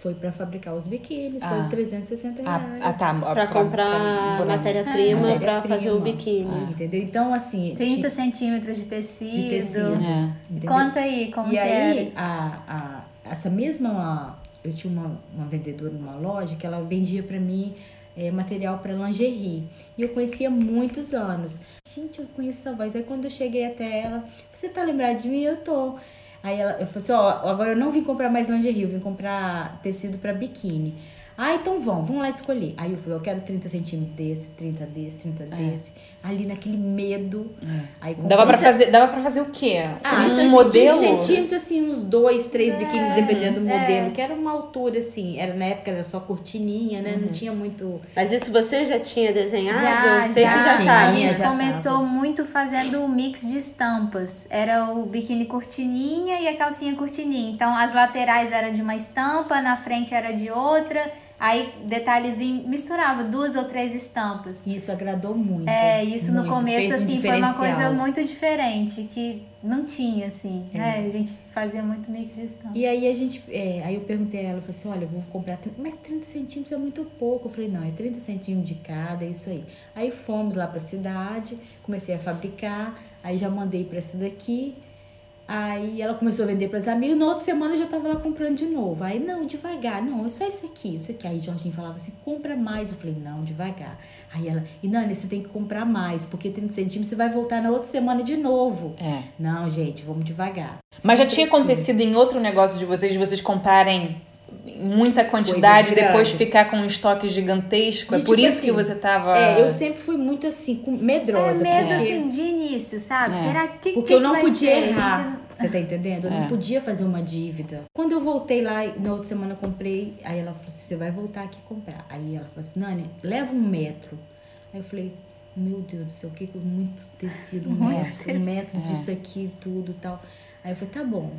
[SPEAKER 5] Foi para fabricar os biquínis,
[SPEAKER 1] Ah.
[SPEAKER 5] foi 360
[SPEAKER 1] Ah,
[SPEAKER 5] reais.
[SPEAKER 1] ah, tá.
[SPEAKER 3] Pra comprar
[SPEAKER 1] pra-
[SPEAKER 3] matéria-prima pra fazer o biquíni.
[SPEAKER 5] Entendeu? Então, assim.
[SPEAKER 4] 30
[SPEAKER 5] ti-
[SPEAKER 4] centímetros de tecido.
[SPEAKER 5] de tecido.
[SPEAKER 1] É.
[SPEAKER 4] Conta aí como
[SPEAKER 5] E
[SPEAKER 4] que
[SPEAKER 5] aí,
[SPEAKER 4] era.
[SPEAKER 5] a, a, essa mesma. Eu tinha uma, uma vendedora numa loja que ela vendia pra mim eh, material pra lingerie. E eu conhecia muitos anos. Gente, eu conheço essa voz. Aí quando eu cheguei até ela, você tá lembrada de mim? Eu tô. Aí ela, eu falei assim: ó, agora eu não vim comprar mais lingerie, eu vim comprar tecido pra biquíni. Ah, então vamos, vamos lá escolher. Aí eu falei, eu quero 30 centímetros desse, 30 desse, 30 desse. Ali naquele medo. Aí comprei-
[SPEAKER 1] Dava pra fazer, dava pra fazer o quê?
[SPEAKER 5] ah,
[SPEAKER 1] um
[SPEAKER 5] assim,
[SPEAKER 1] modelo?
[SPEAKER 5] 15 centímetros, assim, uns dois, três biquínis, dependendo do
[SPEAKER 4] é.
[SPEAKER 5] modelo. Que era uma altura, assim. Era, na época era só cortininha, né?
[SPEAKER 1] Uhum.
[SPEAKER 5] Não tinha muito...
[SPEAKER 3] Mas isso você já tinha desenhado?
[SPEAKER 4] Já,
[SPEAKER 3] Sempre
[SPEAKER 4] já.
[SPEAKER 3] já
[SPEAKER 5] tinha,
[SPEAKER 4] A gente
[SPEAKER 5] já
[SPEAKER 4] começou
[SPEAKER 5] tava.
[SPEAKER 4] muito fazendo o mix de estampas. Era o biquíni cortininha e a calcinha cortininha. Então as laterais eram de uma estampa, na frente era de outra. Aí detalhezinho, misturava duas ou três estampas.
[SPEAKER 5] Isso agradou muito.
[SPEAKER 4] É, isso no
[SPEAKER 5] muito.
[SPEAKER 4] começo,
[SPEAKER 5] Fez um
[SPEAKER 4] assim, foi uma coisa muito diferente, que não tinha, assim,
[SPEAKER 5] É.
[SPEAKER 4] né? A gente fazia muito mix de estampa.
[SPEAKER 5] E aí a gente... é, aí eu perguntei a ela, eu falei assim, olha, eu vou comprar... 30, mas 30 centímetros é muito pouco. Eu falei, não, é 30 centímetros de cada, é isso aí. Aí fomos lá pra cidade, comecei a fabricar, aí já mandei pra essa daqui... Aí ela começou a vender para as amigas, na outra semana eu já tava lá comprando de novo. Aí, não, devagar, não, é só isso aqui, isso aqui. Aí Jorginho falava assim, compra mais. Eu falei, não, devagar. Aí ela, e Nani, você tem que comprar mais, porque 30 centímetros você vai voltar na outra semana de novo.
[SPEAKER 1] É.
[SPEAKER 5] Não, gente, vamos devagar.
[SPEAKER 1] Mas já
[SPEAKER 5] Sempre
[SPEAKER 1] tinha
[SPEAKER 5] assim.
[SPEAKER 1] acontecido em outro negócio de vocês, de vocês comprarem muita quantidade e depois ficar com um estoque gigantesco? é por
[SPEAKER 5] tipo
[SPEAKER 1] isso que
[SPEAKER 5] assim,
[SPEAKER 1] você tava...
[SPEAKER 5] É, eu sempre fui muito assim, com-
[SPEAKER 4] É
[SPEAKER 5] medrosa.
[SPEAKER 4] medo,
[SPEAKER 5] porque,
[SPEAKER 4] assim, de início, sabe?
[SPEAKER 1] É.
[SPEAKER 4] Será que
[SPEAKER 5] porque
[SPEAKER 4] que
[SPEAKER 5] eu
[SPEAKER 4] que
[SPEAKER 5] não
[SPEAKER 4] vai
[SPEAKER 5] podia
[SPEAKER 4] ser?
[SPEAKER 5] Errar. Você tá entendendo? Eu
[SPEAKER 1] É.
[SPEAKER 5] não podia fazer uma dívida. Quando eu voltei lá, na outra semana eu comprei, aí ela falou assim, você vai voltar aqui comprar. Aí ela falou assim, Nani, leva um metro. Aí eu falei, meu Deus do céu, o que que eu- muito tecido, um
[SPEAKER 4] Muito
[SPEAKER 5] metro,
[SPEAKER 4] tecido.
[SPEAKER 5] um metro
[SPEAKER 1] É.
[SPEAKER 5] disso aqui, tudo e tal. Aí eu falei, tá bom,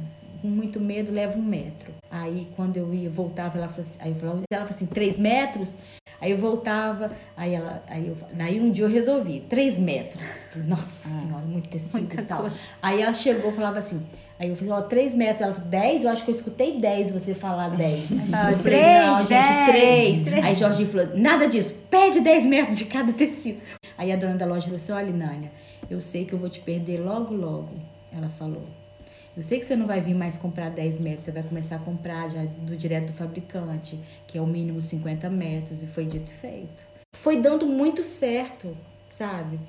[SPEAKER 5] com muito medo, leva um metro. Aí quando eu ia, voltava, ela falou assim, aí eu falava, ela falou assim, três metros? Aí eu voltava, aí ela, aí eu, daí um dia eu resolvi, três metros. Falei, Nossa senhora, muito tecido e tal.
[SPEAKER 4] coisa.
[SPEAKER 5] Aí ela chegou e falava assim, aí eu falei, ó, três metros. Ela falou, dez? Eu acho que eu escutei dez você falar dez.
[SPEAKER 4] fala,
[SPEAKER 5] eu falei,
[SPEAKER 4] "Três,
[SPEAKER 5] não, gente,
[SPEAKER 4] dez,
[SPEAKER 5] três.
[SPEAKER 4] três."
[SPEAKER 5] Aí Jorginho falou, nada disso, pede dez metros de cada tecido. Aí a dona da loja falou assim, olha, Nânia, eu sei que eu vou te perder logo, logo. Ela falou. Eu sei que você não vai vir mais comprar 10 metros, você vai começar a comprar já do direto do fabricante, que é o mínimo 50 metros, e foi dito e feito. Foi dando muito certo, sabe?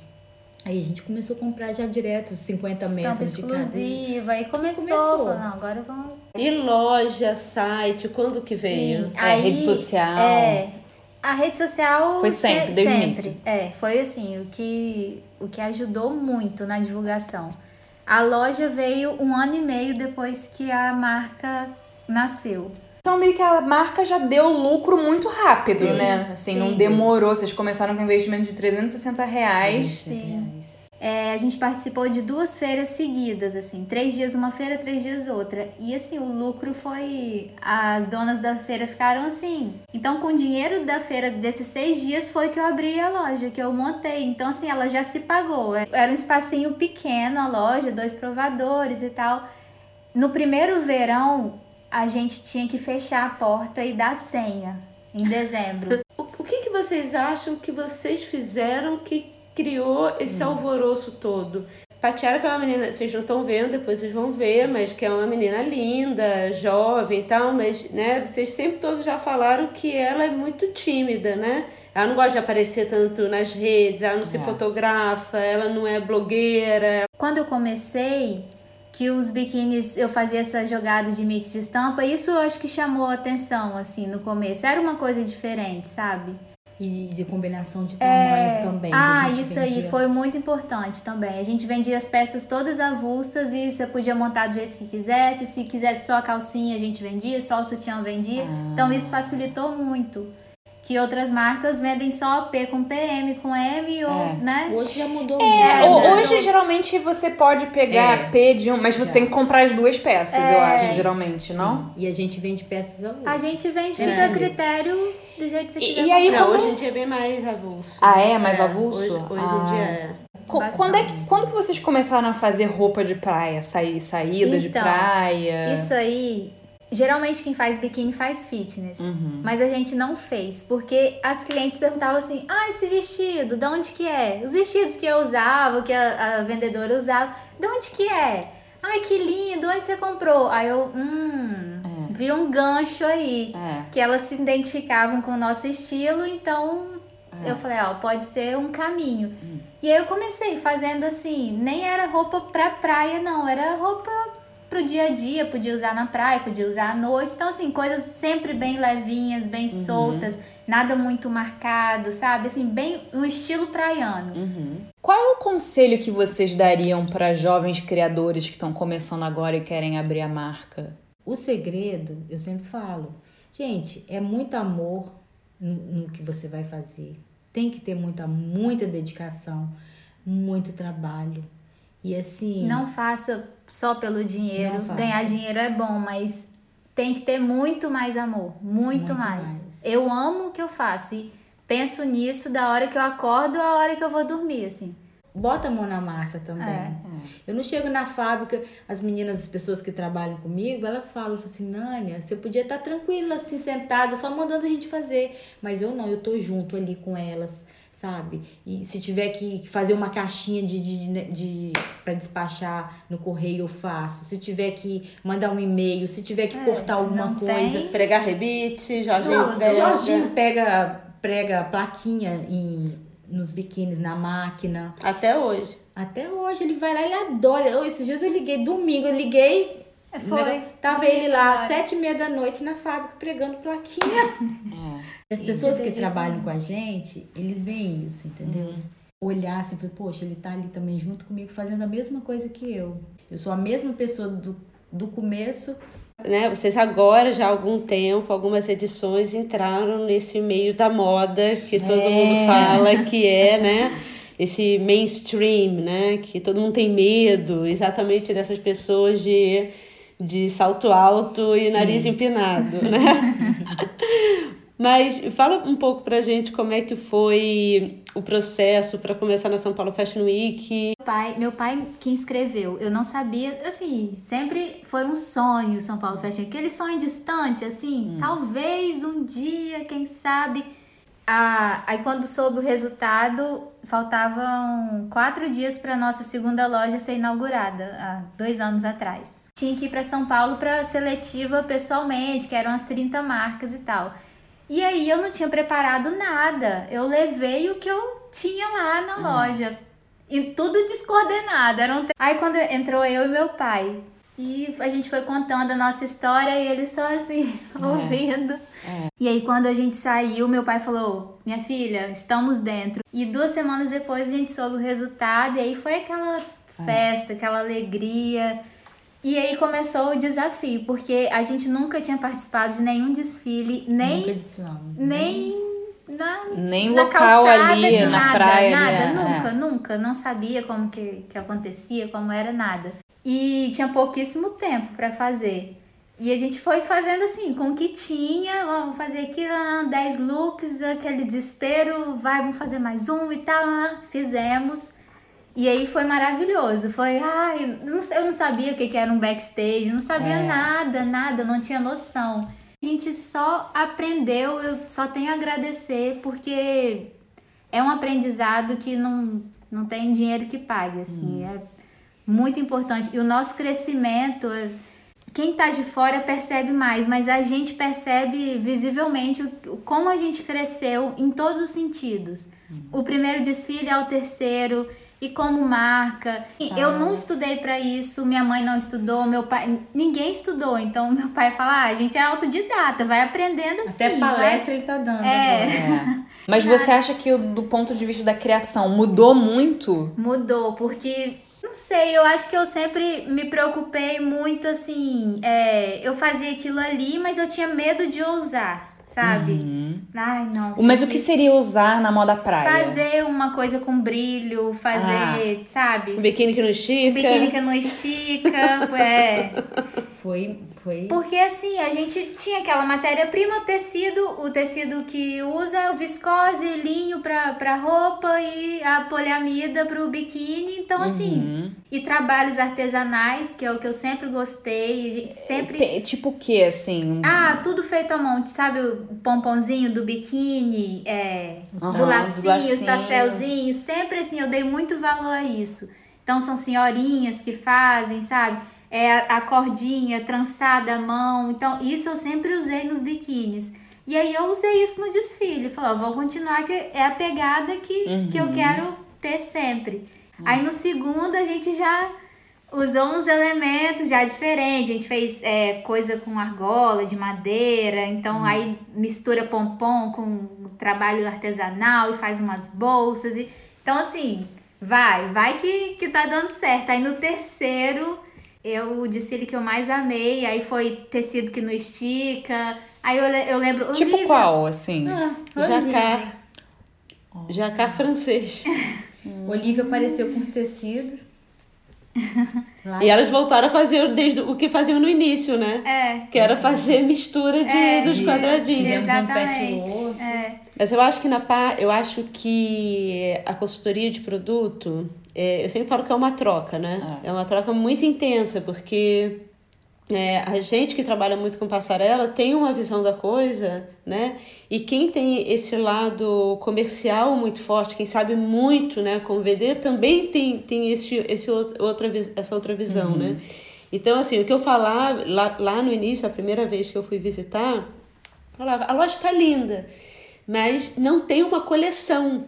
[SPEAKER 5] Aí a gente começou a comprar já direto 50
[SPEAKER 4] Estampa
[SPEAKER 5] metros de
[SPEAKER 4] exclusiva. Aí começou.
[SPEAKER 5] Começou.
[SPEAKER 4] falou, não, agora vamos.
[SPEAKER 3] E loja, site, quando que veio?
[SPEAKER 4] Sim.
[SPEAKER 1] É, rede social.
[SPEAKER 4] É. A rede social
[SPEAKER 1] Foi sempre,
[SPEAKER 4] se-
[SPEAKER 1] desde o
[SPEAKER 4] sempre.
[SPEAKER 1] início.
[SPEAKER 4] É, foi assim, o que, o que ajudou muito na divulgação. A loja veio um ano e meio depois que a marca nasceu.
[SPEAKER 1] Então, meio que a marca já deu lucro muito rápido,
[SPEAKER 4] Sim,
[SPEAKER 1] né? Assim,
[SPEAKER 4] sim.
[SPEAKER 1] não demorou. Vocês começaram com investimento de 360 reais.
[SPEAKER 4] Sim. É, a gente participou de duas feiras seguidas, assim, três dias uma feira, três dias outra. E assim, o lucro foi. As donas da feira ficaram assim. Então, com o dinheiro da feira desses seis dias foi que eu abri a loja, que eu montei. Então, assim, ela já se pagou. Era um espacinho pequeno a loja, dois provadores e tal. No primeiro verão, a gente tinha que fechar a porta e dar senha em dezembro.
[SPEAKER 3] O, o que, que vocês acham que vocês fizeram que criou esse alvoroço todo. Patiara, que é uma menina, vocês não estão vendo, depois vocês vão ver, mas que é uma menina linda, jovem e tal, mas, né, vocês sempre todos já falaram que ela é muito tímida, né? Ela não gosta de aparecer tanto nas redes, ela não se
[SPEAKER 5] É.
[SPEAKER 3] fotografa, ela não é blogueira.
[SPEAKER 4] Quando eu comecei, que os biquínis eu fazia essa jogada de mix de estampa, isso eu acho que chamou a atenção, assim, no começo. Era uma coisa diferente, sabe?
[SPEAKER 5] E de combinação de tamanhos também. que a
[SPEAKER 4] Ah, isso aí
[SPEAKER 5] vendia.
[SPEAKER 4] foi muito importante também. A gente vendia as peças todas avulsas e você podia montar do jeito que quisesse. Se quisesse só a calcinha, a gente vendia, só o sutiã vendia. Então isso facilitou muito. Que outras marcas vendem só P com PM, com M ou,
[SPEAKER 1] É.
[SPEAKER 4] né?
[SPEAKER 5] Hoje já mudou
[SPEAKER 1] É,
[SPEAKER 5] muito. né?
[SPEAKER 1] hoje geralmente você pode pegar
[SPEAKER 5] É.
[SPEAKER 1] P de um, mas você
[SPEAKER 5] É.
[SPEAKER 1] tem que comprar as duas peças, eu
[SPEAKER 4] É.
[SPEAKER 1] acho, geralmente, não?
[SPEAKER 5] E a gente vende peças avulsas.
[SPEAKER 4] A gente vende,
[SPEAKER 5] É.
[SPEAKER 4] fica a critério do jeito que você
[SPEAKER 1] E-
[SPEAKER 4] quiser.
[SPEAKER 1] e aí,
[SPEAKER 4] comprar.
[SPEAKER 3] Não,
[SPEAKER 1] quando-
[SPEAKER 3] hoje em dia é bem mais avulso.
[SPEAKER 1] Ah, é? Mais avulso?
[SPEAKER 3] Hoje, hoje
[SPEAKER 1] Ah.
[SPEAKER 3] em dia é.
[SPEAKER 4] Bastante.
[SPEAKER 1] Quando, é que, quando que vocês começaram a fazer roupa de praia? Sair, saída de
[SPEAKER 4] Então,
[SPEAKER 1] praia?
[SPEAKER 4] Isso aí, geralmente quem faz biquíni faz fitness.
[SPEAKER 1] Uhum.
[SPEAKER 4] Mas a gente não fez, porque as clientes perguntavam assim: ah, esse vestido, de onde que é? Os vestidos que eu usava, que a, a vendedora usava, de onde que é? Ai, que lindo, onde você comprou? Aí eu, hum, vi um gancho aí.
[SPEAKER 1] É.
[SPEAKER 4] Que elas se identificavam com o nosso estilo, então
[SPEAKER 1] É.
[SPEAKER 4] eu falei, ó, pode ser um caminho.
[SPEAKER 1] Hum.
[SPEAKER 4] E aí eu comecei fazendo assim, nem era roupa pra praia, não, era roupa pro dia a dia, podia usar na praia, podia usar à noite. Então, assim, coisas sempre bem levinhas, bem
[SPEAKER 1] Uhum.
[SPEAKER 4] soltas, nada muito marcado, sabe? Assim, bem um estilo praiano.
[SPEAKER 1] Uhum. Qual é o conselho que vocês dariam para jovens criadores que estão começando agora e querem abrir a marca?
[SPEAKER 5] O segredo, eu sempre falo, gente, é muito amor no, no que você vai fazer. Tem que ter muita, muita dedicação, muito trabalho. E assim.
[SPEAKER 4] Não faça só pelo dinheiro. Ganhar dinheiro é bom, mas tem que ter muito mais amor. Muito,
[SPEAKER 5] Muito
[SPEAKER 4] mais.
[SPEAKER 5] mais.
[SPEAKER 4] Eu amo o que eu faço e penso nisso da hora que eu acordo à hora que eu vou dormir, assim.
[SPEAKER 5] Bota a mão na massa também.
[SPEAKER 4] É.
[SPEAKER 5] Eu não chego na fábrica, as meninas, as pessoas que trabalham comigo, elas falam assim, Nânia, você podia estar tranquila, assim, sentada, só mandando a gente fazer. Mas eu não, eu tô junto ali com elas, sabe? E se tiver que fazer uma caixinha de, de, de, para despachar no correio, eu faço. Se tiver que mandar um e-mail, se tiver que cortar alguma
[SPEAKER 4] É, não
[SPEAKER 5] coisa.
[SPEAKER 4] tem.
[SPEAKER 3] Pregar rebite, Jorginho
[SPEAKER 4] Tudo.
[SPEAKER 5] O
[SPEAKER 3] prega.
[SPEAKER 5] Jorginho pega, prega plaquinha em, nos biquínis na máquina.
[SPEAKER 3] Até hoje.
[SPEAKER 5] Até hoje ele vai lá, ele adora. Eu, esses dias eu liguei, domingo, eu liguei.
[SPEAKER 4] Foi.
[SPEAKER 5] né, Tava ele lá, sete e meia da noite na fábrica pregando plaquinha. As pessoas que trabalham com a gente, eles veem isso, entendeu? Olhar assim, falar, poxa, ele tá ali também junto comigo fazendo a mesma coisa que eu. Eu sou a mesma pessoa do, do começo.
[SPEAKER 3] Né, vocês agora, já há algum tempo, algumas edições entraram nesse meio da moda que todo mundo fala que é, né? Esse mainstream, né? Que todo mundo tem medo exatamente dessas pessoas de, de salto alto e nariz empinado, né? Mas fala um pouco pra gente como é que foi o processo para começar na São Paulo Fashion Week.
[SPEAKER 4] pai, meu pai que inscreveu, eu não sabia, assim, sempre foi um sonho São Paulo Fashion, Week, aquele sonho distante, assim, talvez um dia, quem sabe. Ah, aí quando soube o resultado, faltavam quatro dias para nossa segunda loja ser inaugurada, há dois anos atrás. Tinha que ir para São Paulo para seletiva pessoalmente, que eram as 30 marcas e tal. E aí eu não tinha preparado nada. Eu levei o que eu tinha lá na loja. E tudo descoordenado. Eram... Aí quando entrou eu e meu pai. E a gente foi contando a nossa história e ele só assim, ouvindo. E aí quando a gente saiu, meu pai falou: Minha filha, estamos dentro. E duas semanas depois a gente soube o resultado. E aí foi aquela festa, aquela alegria. E aí começou o desafio, porque a gente nunca tinha participado de nenhum desfile, nem
[SPEAKER 5] Nunca desfilamos.
[SPEAKER 4] nem na,
[SPEAKER 1] Nem
[SPEAKER 4] na
[SPEAKER 1] local
[SPEAKER 4] calçada,
[SPEAKER 1] ali, na
[SPEAKER 4] nada,
[SPEAKER 1] praia.
[SPEAKER 4] Nada,
[SPEAKER 1] ali, é,
[SPEAKER 4] nunca,
[SPEAKER 1] é.
[SPEAKER 4] nunca. Não sabia como que, que acontecia, como era nada. E tinha pouquíssimo tempo para fazer. E a gente foi fazendo assim, com o que tinha, ó, vamos fazer aqui ah, 10 looks, aquele desespero, vai, vamos fazer mais um e tal. Fizemos. E aí foi maravilhoso. Foi, ai, não eu não sabia o que que era um backstage, não sabia
[SPEAKER 1] É.
[SPEAKER 4] nada, nada, não tinha noção. A gente só aprendeu, eu só tenho a agradecer, porque é um aprendizado que não, não tem dinheiro que pague, assim, é muito importante. E o nosso crescimento, é- quem tá de fora percebe mais, mas a gente percebe visivelmente o- como a gente cresceu em todos os sentidos. O primeiro desfile ao terceiro e como marca. E Eu não estudei para isso, minha mãe não estudou, meu pai, ninguém estudou. Então meu pai fala: ah, a gente é autodidata, vai aprendendo assim.
[SPEAKER 5] Até
[SPEAKER 4] vai-
[SPEAKER 5] palestra ele tá dando.
[SPEAKER 4] É.
[SPEAKER 1] É. Mas você acha que do ponto de vista da criação mudou muito?
[SPEAKER 4] Mudou, porque não sei, eu acho que eu sempre me preocupei muito assim. é, eu fazia aquilo ali, mas eu tinha medo de ousar, sabe? Ai, não.
[SPEAKER 1] Mas o que seria usar na moda praia?
[SPEAKER 4] Fazer uma coisa com brilho, fazer, sabe?
[SPEAKER 2] Um biquíni que não estica.
[SPEAKER 4] Um biquíni que não estica, é.
[SPEAKER 5] Foi, foi.
[SPEAKER 4] Porque assim, a gente tinha aquela matéria-prima, tecido, o tecido que usa é o viscose, linho pra, pra roupa e a poliamida pro biquíni. Então, assim, e trabalhos artesanais, que é o que eu sempre gostei, sempre.
[SPEAKER 1] Tem- tipo o que, assim?
[SPEAKER 4] Ah, tudo feito à mão, sabe o pomponzinho do biquíni, é,
[SPEAKER 1] Aham,
[SPEAKER 4] do
[SPEAKER 1] do
[SPEAKER 4] lacinho, os
[SPEAKER 1] lacinho.
[SPEAKER 4] tasselzinhos, sempre assim, eu dei muito valor a isso. Então são senhorinhas que fazem, sabe? É a, cordinha trançada à mão. Então, isso eu sempre usei nos biquínis. E aí eu usei isso no desfile. Falei, ó, vou continuar, que é a pegada que, que eu quero ter sempre. Aí no segundo a gente já usou uns elementos já diferentes. A gente fez é, coisa com argola, de madeira. Então aí mistura pompom com trabalho artesanal e faz umas bolsas. E... Então assim, vai, vai que, que tá dando certo. Aí no terceiro, eu, o desfile que eu mais amei, aí foi tecido que não estica. Aí eu, eu lembro...
[SPEAKER 1] Tipo
[SPEAKER 4] Olivia,
[SPEAKER 1] qual, assim?
[SPEAKER 5] Ah,
[SPEAKER 2] Jacquard. Jacquard francês.
[SPEAKER 5] Olivia apareceu com os tecidos. Lá
[SPEAKER 2] E elas voltaram a fazer desde o que faziam no início, né?
[SPEAKER 4] É,
[SPEAKER 2] Que era fazer mistura de,
[SPEAKER 4] É,
[SPEAKER 2] dos
[SPEAKER 5] de-
[SPEAKER 2] quadradinhos.
[SPEAKER 5] Um
[SPEAKER 4] exatamente.
[SPEAKER 5] patchwork.
[SPEAKER 4] É.
[SPEAKER 2] Mas eu acho que na pá, eu acho que a consultoria de produto, é, eu sempre falo que é uma troca, né? É, uma troca muito intensa, porque é, a gente que trabalha muito com passarela tem uma visão da coisa, né? E quem tem esse lado comercial muito forte, quem sabe muito, né, como vender, também tem, tem esse, esse outra, essa outra visão, né? Então, assim, o que eu falava lá, lá no início, a primeira vez que eu fui visitar, eu falava, a loja está linda, mas não tem uma coleção.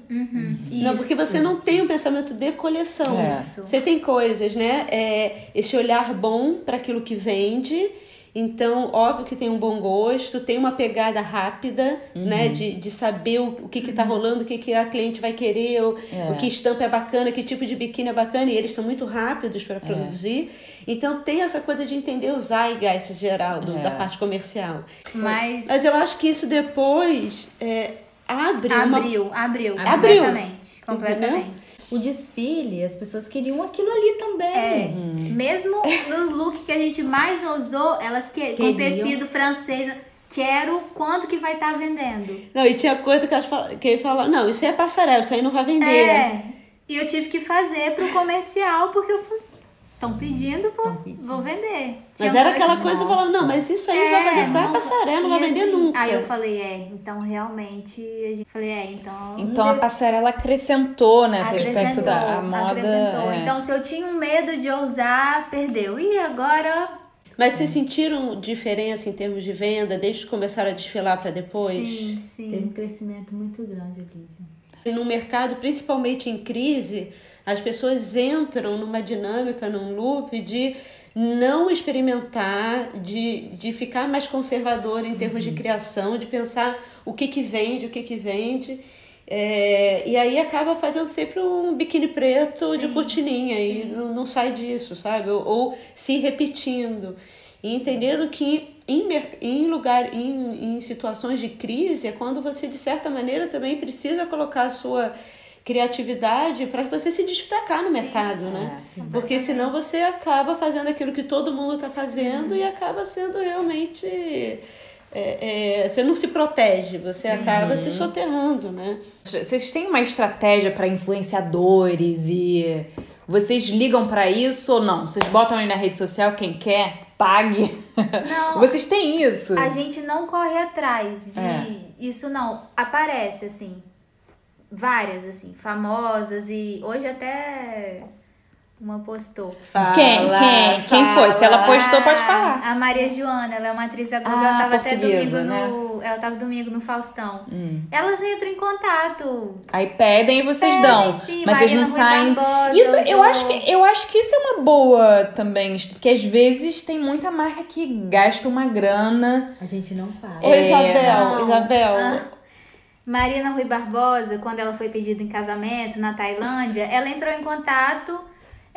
[SPEAKER 2] Não, porque você não tem um pensamento de coleção.
[SPEAKER 1] É.
[SPEAKER 4] Isso.
[SPEAKER 2] Você tem coisas, né? É, esse olhar bom para aquilo que vende. Então, óbvio que tem um bom gosto, tem uma pegada rápida, né? De, de saber o, o que que tá rolando, o que, que a cliente vai querer, o,
[SPEAKER 1] É.
[SPEAKER 2] o que estampa é bacana, que tipo de biquíni é bacana, e eles são muito rápidos para produzir. Então, tem essa coisa de entender o zeitgeist geral do-
[SPEAKER 1] É.
[SPEAKER 2] da parte comercial.
[SPEAKER 4] Mas...
[SPEAKER 2] Mas eu acho que isso depois é, abre uma
[SPEAKER 4] Abriu, abriu,
[SPEAKER 2] Abriu.
[SPEAKER 4] completamente, completamente.
[SPEAKER 5] O desfile, as pessoas queriam aquilo ali também.
[SPEAKER 4] É, mesmo no look que a gente mais usou, elas que com
[SPEAKER 5] Queriam.
[SPEAKER 4] tecido francês, quero quanto que vai estar vendendo.
[SPEAKER 2] Não, e tinha coisa que elas fal- que ele falava, não, isso é passarela, isso aí não vai vender.
[SPEAKER 4] É, e eu tive que fazer pro comercial porque eu fui estão pedindo, vou,
[SPEAKER 5] pedindo.
[SPEAKER 4] vou vender.
[SPEAKER 2] Mas
[SPEAKER 4] Tinha
[SPEAKER 2] era aquela coisa, eu falava, não, mas isso aí vai fazer é a passarela, não vai
[SPEAKER 4] e
[SPEAKER 2] vender
[SPEAKER 4] assim,
[SPEAKER 2] nunca.
[SPEAKER 4] Aí eu falei, é, então realmente, a gente falei, é, então
[SPEAKER 1] Então a passarela acrescentou nesse aspecto
[SPEAKER 4] acrescentou,
[SPEAKER 1] da a moda.
[SPEAKER 4] acrescentou.
[SPEAKER 1] é.
[SPEAKER 4] Então se eu tinha um medo de ousar, perdeu. E agora
[SPEAKER 2] Mas vocês sentiram diferença em termos de venda desde que começaram a desfilar para depois?
[SPEAKER 4] sim,
[SPEAKER 5] Teve
[SPEAKER 4] sim.
[SPEAKER 5] um crescimento muito grande, Olivia.
[SPEAKER 2] No mercado, principalmente em crise, as pessoas entram numa dinâmica, num loop de não experimentar, de, de ficar mais conservador em termos de criação, de pensar o que que vende, o que que vende. É, e aí acaba fazendo sempre um biquíni preto de
[SPEAKER 4] Sim,
[SPEAKER 2] cortininha e não, não sai disso, sabe? Ou, ou se repetindo. E entendendo que em, em lugar, em, em situações de crise, é quando você, de certa maneira, também precisa colocar a sua criatividade para você se destacar no mercado, né? Porque senão você acaba fazendo aquilo que todo mundo está fazendo e acaba sendo realmente. é, é, você não se protege, você acaba se soterrando, né?
[SPEAKER 1] Vocês têm uma estratégia para influenciadores e vocês ligam para isso ou não? Vocês botam ali na rede social quem quer, pague.
[SPEAKER 4] Não,
[SPEAKER 1] Vocês têm isso?
[SPEAKER 4] a gente não corre atrás de
[SPEAKER 1] É.
[SPEAKER 4] isso não. Aparece assim. várias, assim, famosas e hoje até uma postou.
[SPEAKER 2] Fala,
[SPEAKER 1] quem? Quem? Quem foi? Se ela
[SPEAKER 2] fala.
[SPEAKER 1] postou, pode falar.
[SPEAKER 4] A Maria Joana, ela é uma atriz aguda,
[SPEAKER 1] Ah,
[SPEAKER 4] ela tava até domingo
[SPEAKER 1] né?
[SPEAKER 4] no. Ela tava domingo no Faustão.
[SPEAKER 1] Hum.
[SPEAKER 4] Elas entram em contato.
[SPEAKER 1] Aí pedem e vocês
[SPEAKER 4] Pedem,
[SPEAKER 1] dão.
[SPEAKER 4] sim,
[SPEAKER 1] mas
[SPEAKER 4] Marina
[SPEAKER 1] eles não
[SPEAKER 4] Rui
[SPEAKER 1] saem.
[SPEAKER 4] Barbosa
[SPEAKER 1] Isso, eu acho, que, eu acho que isso é uma boa também. Porque às vezes tem muita marca que gasta uma grana.
[SPEAKER 5] A gente não para.
[SPEAKER 2] Ô, Isabel,
[SPEAKER 4] Não.
[SPEAKER 2] Isabel.
[SPEAKER 4] Ah. Marina Rui Barbosa, quando ela foi pedida em casamento na Tailândia, ela entrou em contato.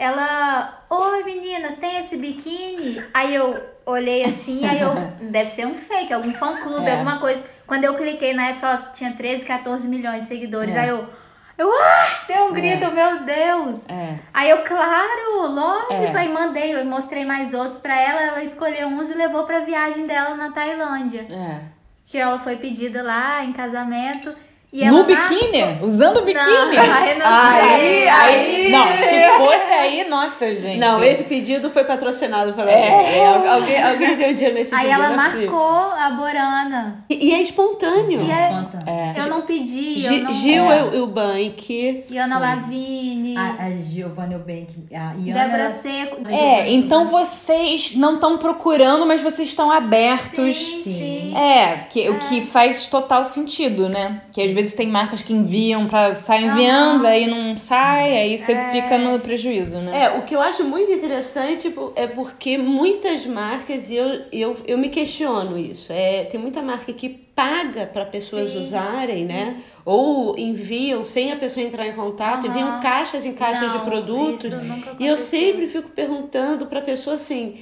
[SPEAKER 4] Ela, oi meninas, tem esse biquíni? Aí eu olhei assim, aí eu, deve ser um fake, algum fã clube,
[SPEAKER 1] É.
[SPEAKER 4] alguma coisa. Quando eu cliquei, na época ela tinha 13, 14 milhões de seguidores.
[SPEAKER 1] É.
[SPEAKER 4] Aí eu, eu, ah, deu um grito, meu Deus.
[SPEAKER 1] É.
[SPEAKER 4] Aí eu, claro, lógico,
[SPEAKER 1] É.
[SPEAKER 4] aí mandei, eu mostrei mais outros pra ela, ela escolheu uns e levou pra viagem dela na Tailândia.
[SPEAKER 1] É.
[SPEAKER 4] Que ela foi pedida lá em casamento. E
[SPEAKER 1] No
[SPEAKER 4] ela
[SPEAKER 1] biquíni? Usando o biquíni?
[SPEAKER 4] Não, aí não
[SPEAKER 2] Aí,
[SPEAKER 4] sei.
[SPEAKER 2] aí.
[SPEAKER 1] Não, se fosse aí, nossa, gente.
[SPEAKER 2] Não, esse pedido foi patrocinado por
[SPEAKER 1] É.
[SPEAKER 2] alguém. É, al- alguém. Alguém deu dinheiro nesse
[SPEAKER 4] Aí
[SPEAKER 2] pedido.
[SPEAKER 4] ela
[SPEAKER 2] não é possível.
[SPEAKER 4] marcou a Borana.
[SPEAKER 2] E, e é espontâneo.
[SPEAKER 4] E é-
[SPEAKER 5] Conta.
[SPEAKER 4] Eu não pedi,
[SPEAKER 2] Gi-
[SPEAKER 4] eu não...
[SPEAKER 2] Gil
[SPEAKER 1] É.
[SPEAKER 2] é. Eubank.
[SPEAKER 4] E Ana Lavigne,
[SPEAKER 5] A, a Giovanna Eubank, a Iana...
[SPEAKER 4] Débora Seco.
[SPEAKER 1] É, então vocês não estão procurando, mas vocês estão abertos.
[SPEAKER 4] Sim, sim.
[SPEAKER 1] É, que, o que faz total sentido, né? Que às vezes tem marcas que enviam pra. saem enviando, aí não sai, aí você fica no prejuízo, né?
[SPEAKER 2] É, o que eu acho muito interessante tipo, é porque muitas marcas, e eu, eu, eu me questiono isso, é, tem muita marca que paga para pessoas
[SPEAKER 4] Sim,
[SPEAKER 2] usarem,
[SPEAKER 4] sim.
[SPEAKER 2] né? Ou enviam sem a pessoa entrar em contato,
[SPEAKER 4] Aham.
[SPEAKER 2] enviam caixas em caixas
[SPEAKER 4] Não,
[SPEAKER 2] de produtos. E eu sempre fico perguntando para a pessoa assim,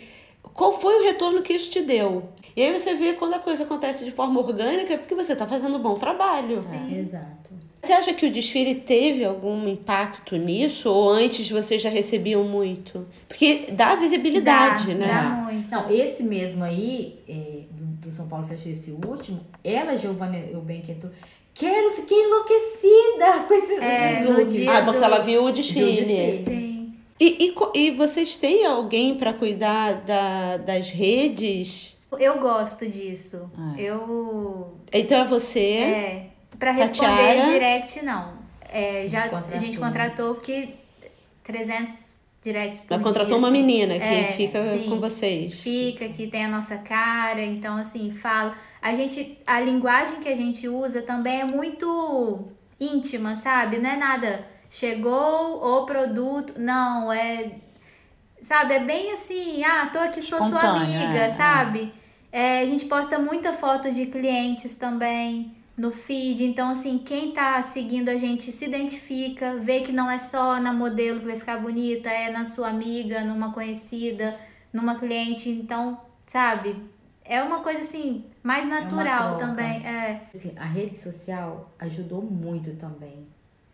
[SPEAKER 2] qual foi o retorno que isso te deu? E aí você vê quando a coisa acontece de forma orgânica, é porque você está fazendo um bom trabalho.
[SPEAKER 5] Exato.
[SPEAKER 2] Você acha que o desfile teve algum impacto nisso? Ou antes vocês já recebiam muito? Porque dá visibilidade,
[SPEAKER 4] Dá,
[SPEAKER 2] né?
[SPEAKER 4] dá muito.
[SPEAKER 5] Não, esse mesmo aí, é, do, do São Paulo Fashion, esse último, ela, Giovanna Eubank, entrou. Quero, fiquei enlouquecida com esses,
[SPEAKER 4] É,
[SPEAKER 5] esses
[SPEAKER 4] no
[SPEAKER 5] looks.
[SPEAKER 4] dia-
[SPEAKER 2] Ah, porque
[SPEAKER 4] do-
[SPEAKER 2] ela viu o desfile.
[SPEAKER 5] desfile.
[SPEAKER 4] Sim.
[SPEAKER 2] E, e, e vocês têm alguém para cuidar da, das redes?
[SPEAKER 4] Eu gosto disso.
[SPEAKER 1] Ah.
[SPEAKER 4] Eu
[SPEAKER 2] Então é você.
[SPEAKER 4] É, pra
[SPEAKER 2] Tatiara?
[SPEAKER 4] responder direct, não. É, já, a gente
[SPEAKER 5] contratou.
[SPEAKER 4] porque 300 directs por
[SPEAKER 2] Ela contratou
[SPEAKER 4] dia,
[SPEAKER 2] uma
[SPEAKER 4] assim.
[SPEAKER 2] menina que
[SPEAKER 4] É,
[SPEAKER 2] fica
[SPEAKER 4] sim.
[SPEAKER 2] com vocês.
[SPEAKER 4] Fica, que tem a nossa cara, então assim, fala. A gente, a linguagem que a gente usa também é muito íntima, sabe? Não é nada, chegou o produto, não, é, sabe? É bem assim, ah, tô aqui, sou sua amiga,
[SPEAKER 1] é, é.
[SPEAKER 4] sabe? É, a gente posta muita foto de clientes também no feed, então assim, quem tá seguindo a gente se identifica, vê que não é só na modelo que vai ficar bonita, é na sua amiga, numa conhecida, numa cliente, então, sabe? É uma coisa assim, mais natural
[SPEAKER 5] troca.
[SPEAKER 4] também. É,
[SPEAKER 5] Assim, a rede social ajudou muito também.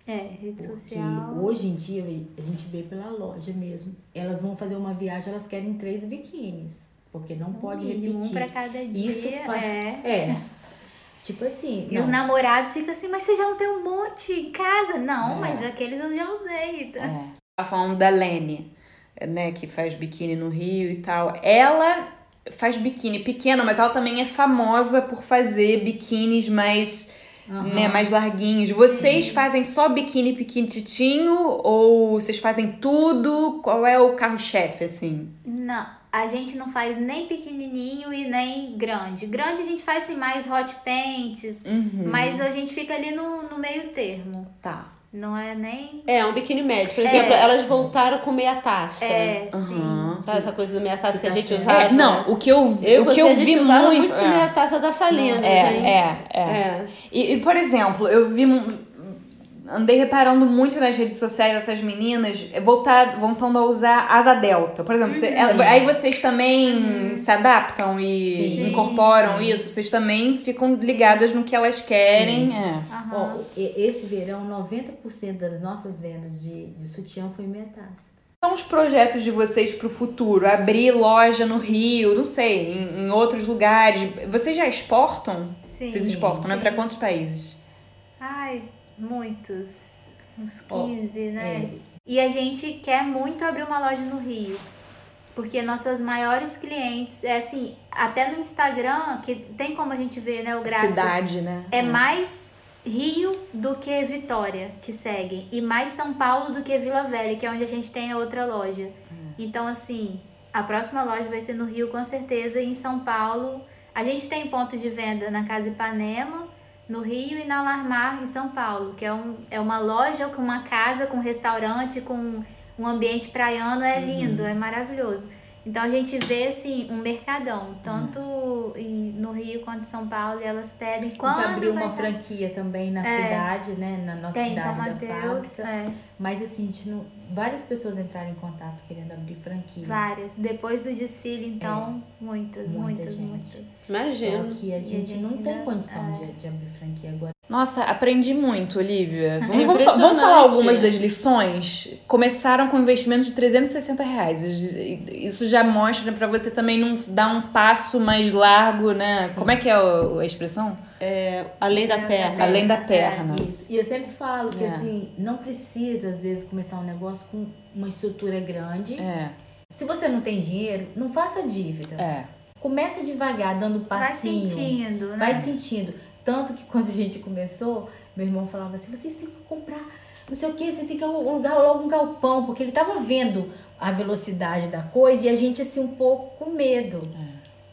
[SPEAKER 4] É, rede
[SPEAKER 5] Porque
[SPEAKER 4] social.
[SPEAKER 5] hoje em dia a gente vê pela loja mesmo. Elas vão fazer uma viagem, elas querem três biquínis. Porque não pode
[SPEAKER 4] mínimo, um
[SPEAKER 5] repetir.
[SPEAKER 4] pra cada dia.
[SPEAKER 5] Isso faz.
[SPEAKER 4] é.
[SPEAKER 5] É. Tipo assim.
[SPEAKER 4] E os
[SPEAKER 5] não.
[SPEAKER 4] namorados ficam assim, mas você já não tem um monte em casa? Não,
[SPEAKER 1] É.
[SPEAKER 4] mas aqueles eu já usei. tá?
[SPEAKER 1] É. Tá falando da Lene, né, que faz biquíni no Rio e tal. Ela faz biquíni pequena, mas ela também é famosa por fazer biquínis mais,
[SPEAKER 5] Aham.
[SPEAKER 1] né, mais larguinhos. Vocês fazem só biquíni pequititinho ou vocês fazem tudo? Qual é o carro-chefe, assim?
[SPEAKER 4] Não, a gente não faz nem pequenininho e nem grande. Grande a gente faz assim, mais hot paints,
[SPEAKER 1] Uhum.
[SPEAKER 4] mas a gente fica ali no, no meio termo.
[SPEAKER 1] Tá.
[SPEAKER 4] Não é nem.
[SPEAKER 2] É, um biquíni médio. Por exemplo, elas voltaram com meia taça.
[SPEAKER 4] É,
[SPEAKER 1] Aham.
[SPEAKER 2] Sabe essa coisa do meia taça que a
[SPEAKER 5] Tá
[SPEAKER 2] gente usava?
[SPEAKER 1] É, não, o que eu,
[SPEAKER 2] Eu
[SPEAKER 1] o
[SPEAKER 2] você,
[SPEAKER 1] que eu
[SPEAKER 2] a gente
[SPEAKER 1] vi
[SPEAKER 2] usava
[SPEAKER 1] muito.
[SPEAKER 2] muito esse meia
[SPEAKER 1] é.
[SPEAKER 2] taça da Salinas, hein?
[SPEAKER 1] É, é, é.
[SPEAKER 2] É.
[SPEAKER 1] E, e, por exemplo, eu vi. Andei reparando muito nas redes sociais essas meninas voltar, voltando a usar asa delta. Por exemplo, você- ela- aí vocês também se adaptam e
[SPEAKER 5] Sim.
[SPEAKER 1] incorporam isso? Vocês também ficam ligadas no que elas querem? É.
[SPEAKER 5] Esse verão, 90% das nossas vendas de, de sutiã foi meia taça.
[SPEAKER 1] São os projetos de vocês pro futuro? Abrir loja no Rio, não sei, em, em outros lugares. Vocês já exportam?
[SPEAKER 4] Sim.
[SPEAKER 1] Vocês exportam, né?
[SPEAKER 4] sim.
[SPEAKER 1] Pra quantos países?
[SPEAKER 4] Ai, muitos. Uns
[SPEAKER 5] Ó,
[SPEAKER 4] 15, né?
[SPEAKER 5] É,
[SPEAKER 4] E a gente quer muito abrir uma loja no Rio. Porque nossas maiores clientes, é assim, até no Instagram, que tem como a gente ver, né, o gráfico.
[SPEAKER 1] Cidade, né?
[SPEAKER 4] É mais Rio do que Vitória, que seguem, e mais São Paulo do que Vila Velha, que é onde a gente tem a outra loja. Então, assim, a próxima loja vai ser no Rio, com certeza, e em São Paulo. A gente tem ponto de venda na Casa Ipanema, no Rio, e na Larmar, em São Paulo, que é, um, é uma loja com uma casa, com restaurante, com um ambiente praiano, é lindo, é maravilhoso. Então a gente vê assim um mercadão, tanto no Rio quanto São Paulo, e elas pedem
[SPEAKER 5] A
[SPEAKER 4] quando
[SPEAKER 5] gente abriu uma franquia também na
[SPEAKER 4] É.
[SPEAKER 5] cidade, né? Na nossa
[SPEAKER 4] Tem em
[SPEAKER 5] cidade
[SPEAKER 4] São
[SPEAKER 5] da
[SPEAKER 4] Mateus,
[SPEAKER 5] fábrica.
[SPEAKER 4] é,
[SPEAKER 5] Mas assim, a gente não... várias pessoas entraram em contato querendo abrir franquia.
[SPEAKER 4] várias. Depois do desfile, então, muitas,
[SPEAKER 5] Muita
[SPEAKER 4] muitas,
[SPEAKER 5] gente.
[SPEAKER 4] muitas.
[SPEAKER 2] Imagino.
[SPEAKER 5] Só que a gente,
[SPEAKER 4] gente
[SPEAKER 5] não tem
[SPEAKER 4] ainda-
[SPEAKER 5] condição
[SPEAKER 4] é.
[SPEAKER 5] de, de abrir franquia agora.
[SPEAKER 1] Nossa, aprendi muito, Olivia. Vamos,
[SPEAKER 2] É
[SPEAKER 1] vamos, vamos
[SPEAKER 2] impressionante.
[SPEAKER 1] falar algumas das lições? Começaram com investimento de 360 reais. Isso já mostra pra você também não dar um passo mais largo, né? Como é que é a expressão?
[SPEAKER 2] Além da perna.
[SPEAKER 1] Além da perna.
[SPEAKER 5] Isso. E eu sempre falo que
[SPEAKER 1] É.
[SPEAKER 5] assim, não precisa, às vezes, começar um negócio com uma estrutura grande.
[SPEAKER 1] É,
[SPEAKER 5] Se você não tem dinheiro, não faça dívida.
[SPEAKER 1] é.
[SPEAKER 5] Comece devagar, dando
[SPEAKER 4] Vai
[SPEAKER 5] passinho.
[SPEAKER 4] sentindo, né?
[SPEAKER 5] Vai sentindo. Tanto que quando a gente começou, meu irmão falava assim, vocês têm que comprar não sei o que, vocês têm que alugar logo um galpão, porque ele tava vendo a velocidade da coisa e a gente assim um pouco com medo.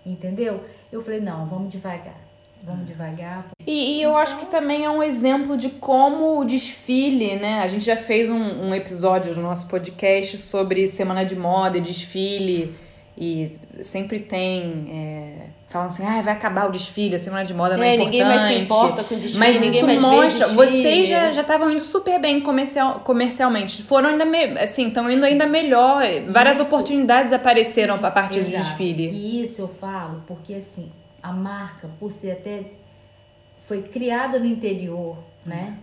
[SPEAKER 5] Entendeu? Eu falei, não, vamos devagar. Vamos devagar.
[SPEAKER 1] E, e eu acho que também é um exemplo de como o desfile, né? A gente já fez um, um episódio no nosso podcast sobre semana de moda e desfile. E sempre tem. É, falam assim, ah, vai acabar o desfile, a semana de moda não é,
[SPEAKER 2] É,
[SPEAKER 1] importante.
[SPEAKER 2] ninguém mais se importa com desfile,
[SPEAKER 1] Mas
[SPEAKER 2] ninguém
[SPEAKER 1] isso mostra,
[SPEAKER 2] desfile.
[SPEAKER 1] vocês já já estavam indo super bem comercial, comercialmente. Foram ainda, me, assim, estão indo ainda melhor. Várias
[SPEAKER 5] Isso.
[SPEAKER 1] oportunidades apareceram a partir do
[SPEAKER 5] Exato.
[SPEAKER 1] desfile.
[SPEAKER 5] E isso eu falo porque assim, a marca, por ser até foi criada no interior, né?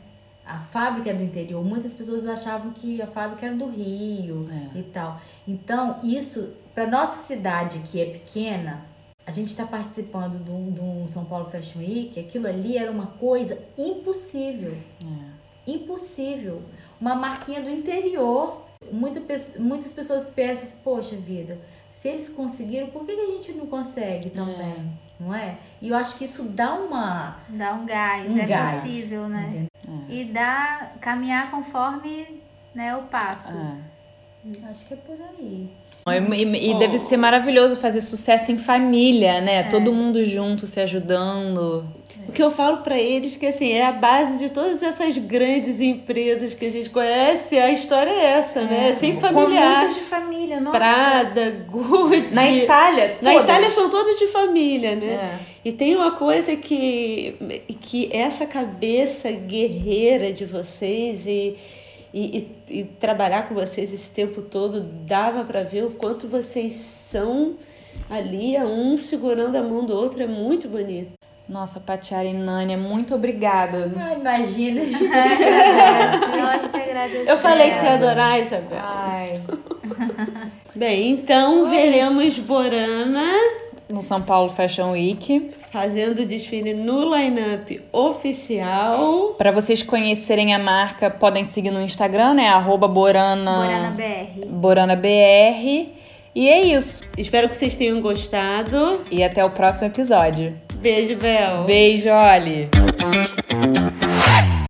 [SPEAKER 5] A fábrica é do interior. Muitas pessoas achavam que a fábrica era do Rio
[SPEAKER 1] É.
[SPEAKER 5] e tal. Então, isso para nossa cidade que é pequena, a gente está participando do, do São Paulo Fashion Week, aquilo ali era uma coisa impossível.
[SPEAKER 1] É.
[SPEAKER 5] Impossível. Uma marquinha do interior. Muita, muitas pessoas pensam, poxa vida, se eles conseguiram, por que, que a gente não consegue também? Não é? E eu acho que isso dá uma.
[SPEAKER 4] Dá um gás,
[SPEAKER 5] Um
[SPEAKER 4] é
[SPEAKER 5] gás,
[SPEAKER 4] possível, né?
[SPEAKER 5] entendeu?
[SPEAKER 4] E dá caminhar conforme né, o passo.
[SPEAKER 1] É.
[SPEAKER 5] Acho que é por aí.
[SPEAKER 1] E, e- deve ser maravilhoso fazer sucesso em família, né?
[SPEAKER 2] É.
[SPEAKER 1] Todo mundo junto, se ajudando.
[SPEAKER 2] O que eu falo pra eles que assim, é a base de todas essas grandes empresas que a gente conhece, a história é essa, né? É sempre
[SPEAKER 1] Com
[SPEAKER 2] familiar.
[SPEAKER 1] muitas de família, nossa.
[SPEAKER 2] Prada, Gucci.
[SPEAKER 1] Na Itália,
[SPEAKER 2] Na
[SPEAKER 1] todas.
[SPEAKER 2] Itália são todas de família, né?
[SPEAKER 1] É.
[SPEAKER 2] E tem uma coisa que, que essa cabeça guerreira de vocês e, e, e- e trabalhar com vocês esse tempo todo dava pra ver o quanto vocês são ali, um segurando a mão do outro, é muito bonito.
[SPEAKER 1] Nossa, Patiara e Nânia, muito obrigada.
[SPEAKER 5] Ah, imagina, a gente
[SPEAKER 4] Nós que agradecemos.
[SPEAKER 2] Eu falei que você ia adorar, Isabel.
[SPEAKER 1] Ai.
[SPEAKER 2] Bem, então veremos Borana
[SPEAKER 1] No São Paulo Fashion Week.
[SPEAKER 2] Fazendo desfile no line-up oficial.
[SPEAKER 1] Pra vocês conhecerem a marca, podem seguir no Instagram, né? Arroba Borana,
[SPEAKER 4] Borana BR.
[SPEAKER 1] Borana BR. E é isso.
[SPEAKER 2] Espero que vocês tenham gostado.
[SPEAKER 1] E até o próximo episódio.
[SPEAKER 2] Beijo, Bel.
[SPEAKER 1] Beijo, Oli.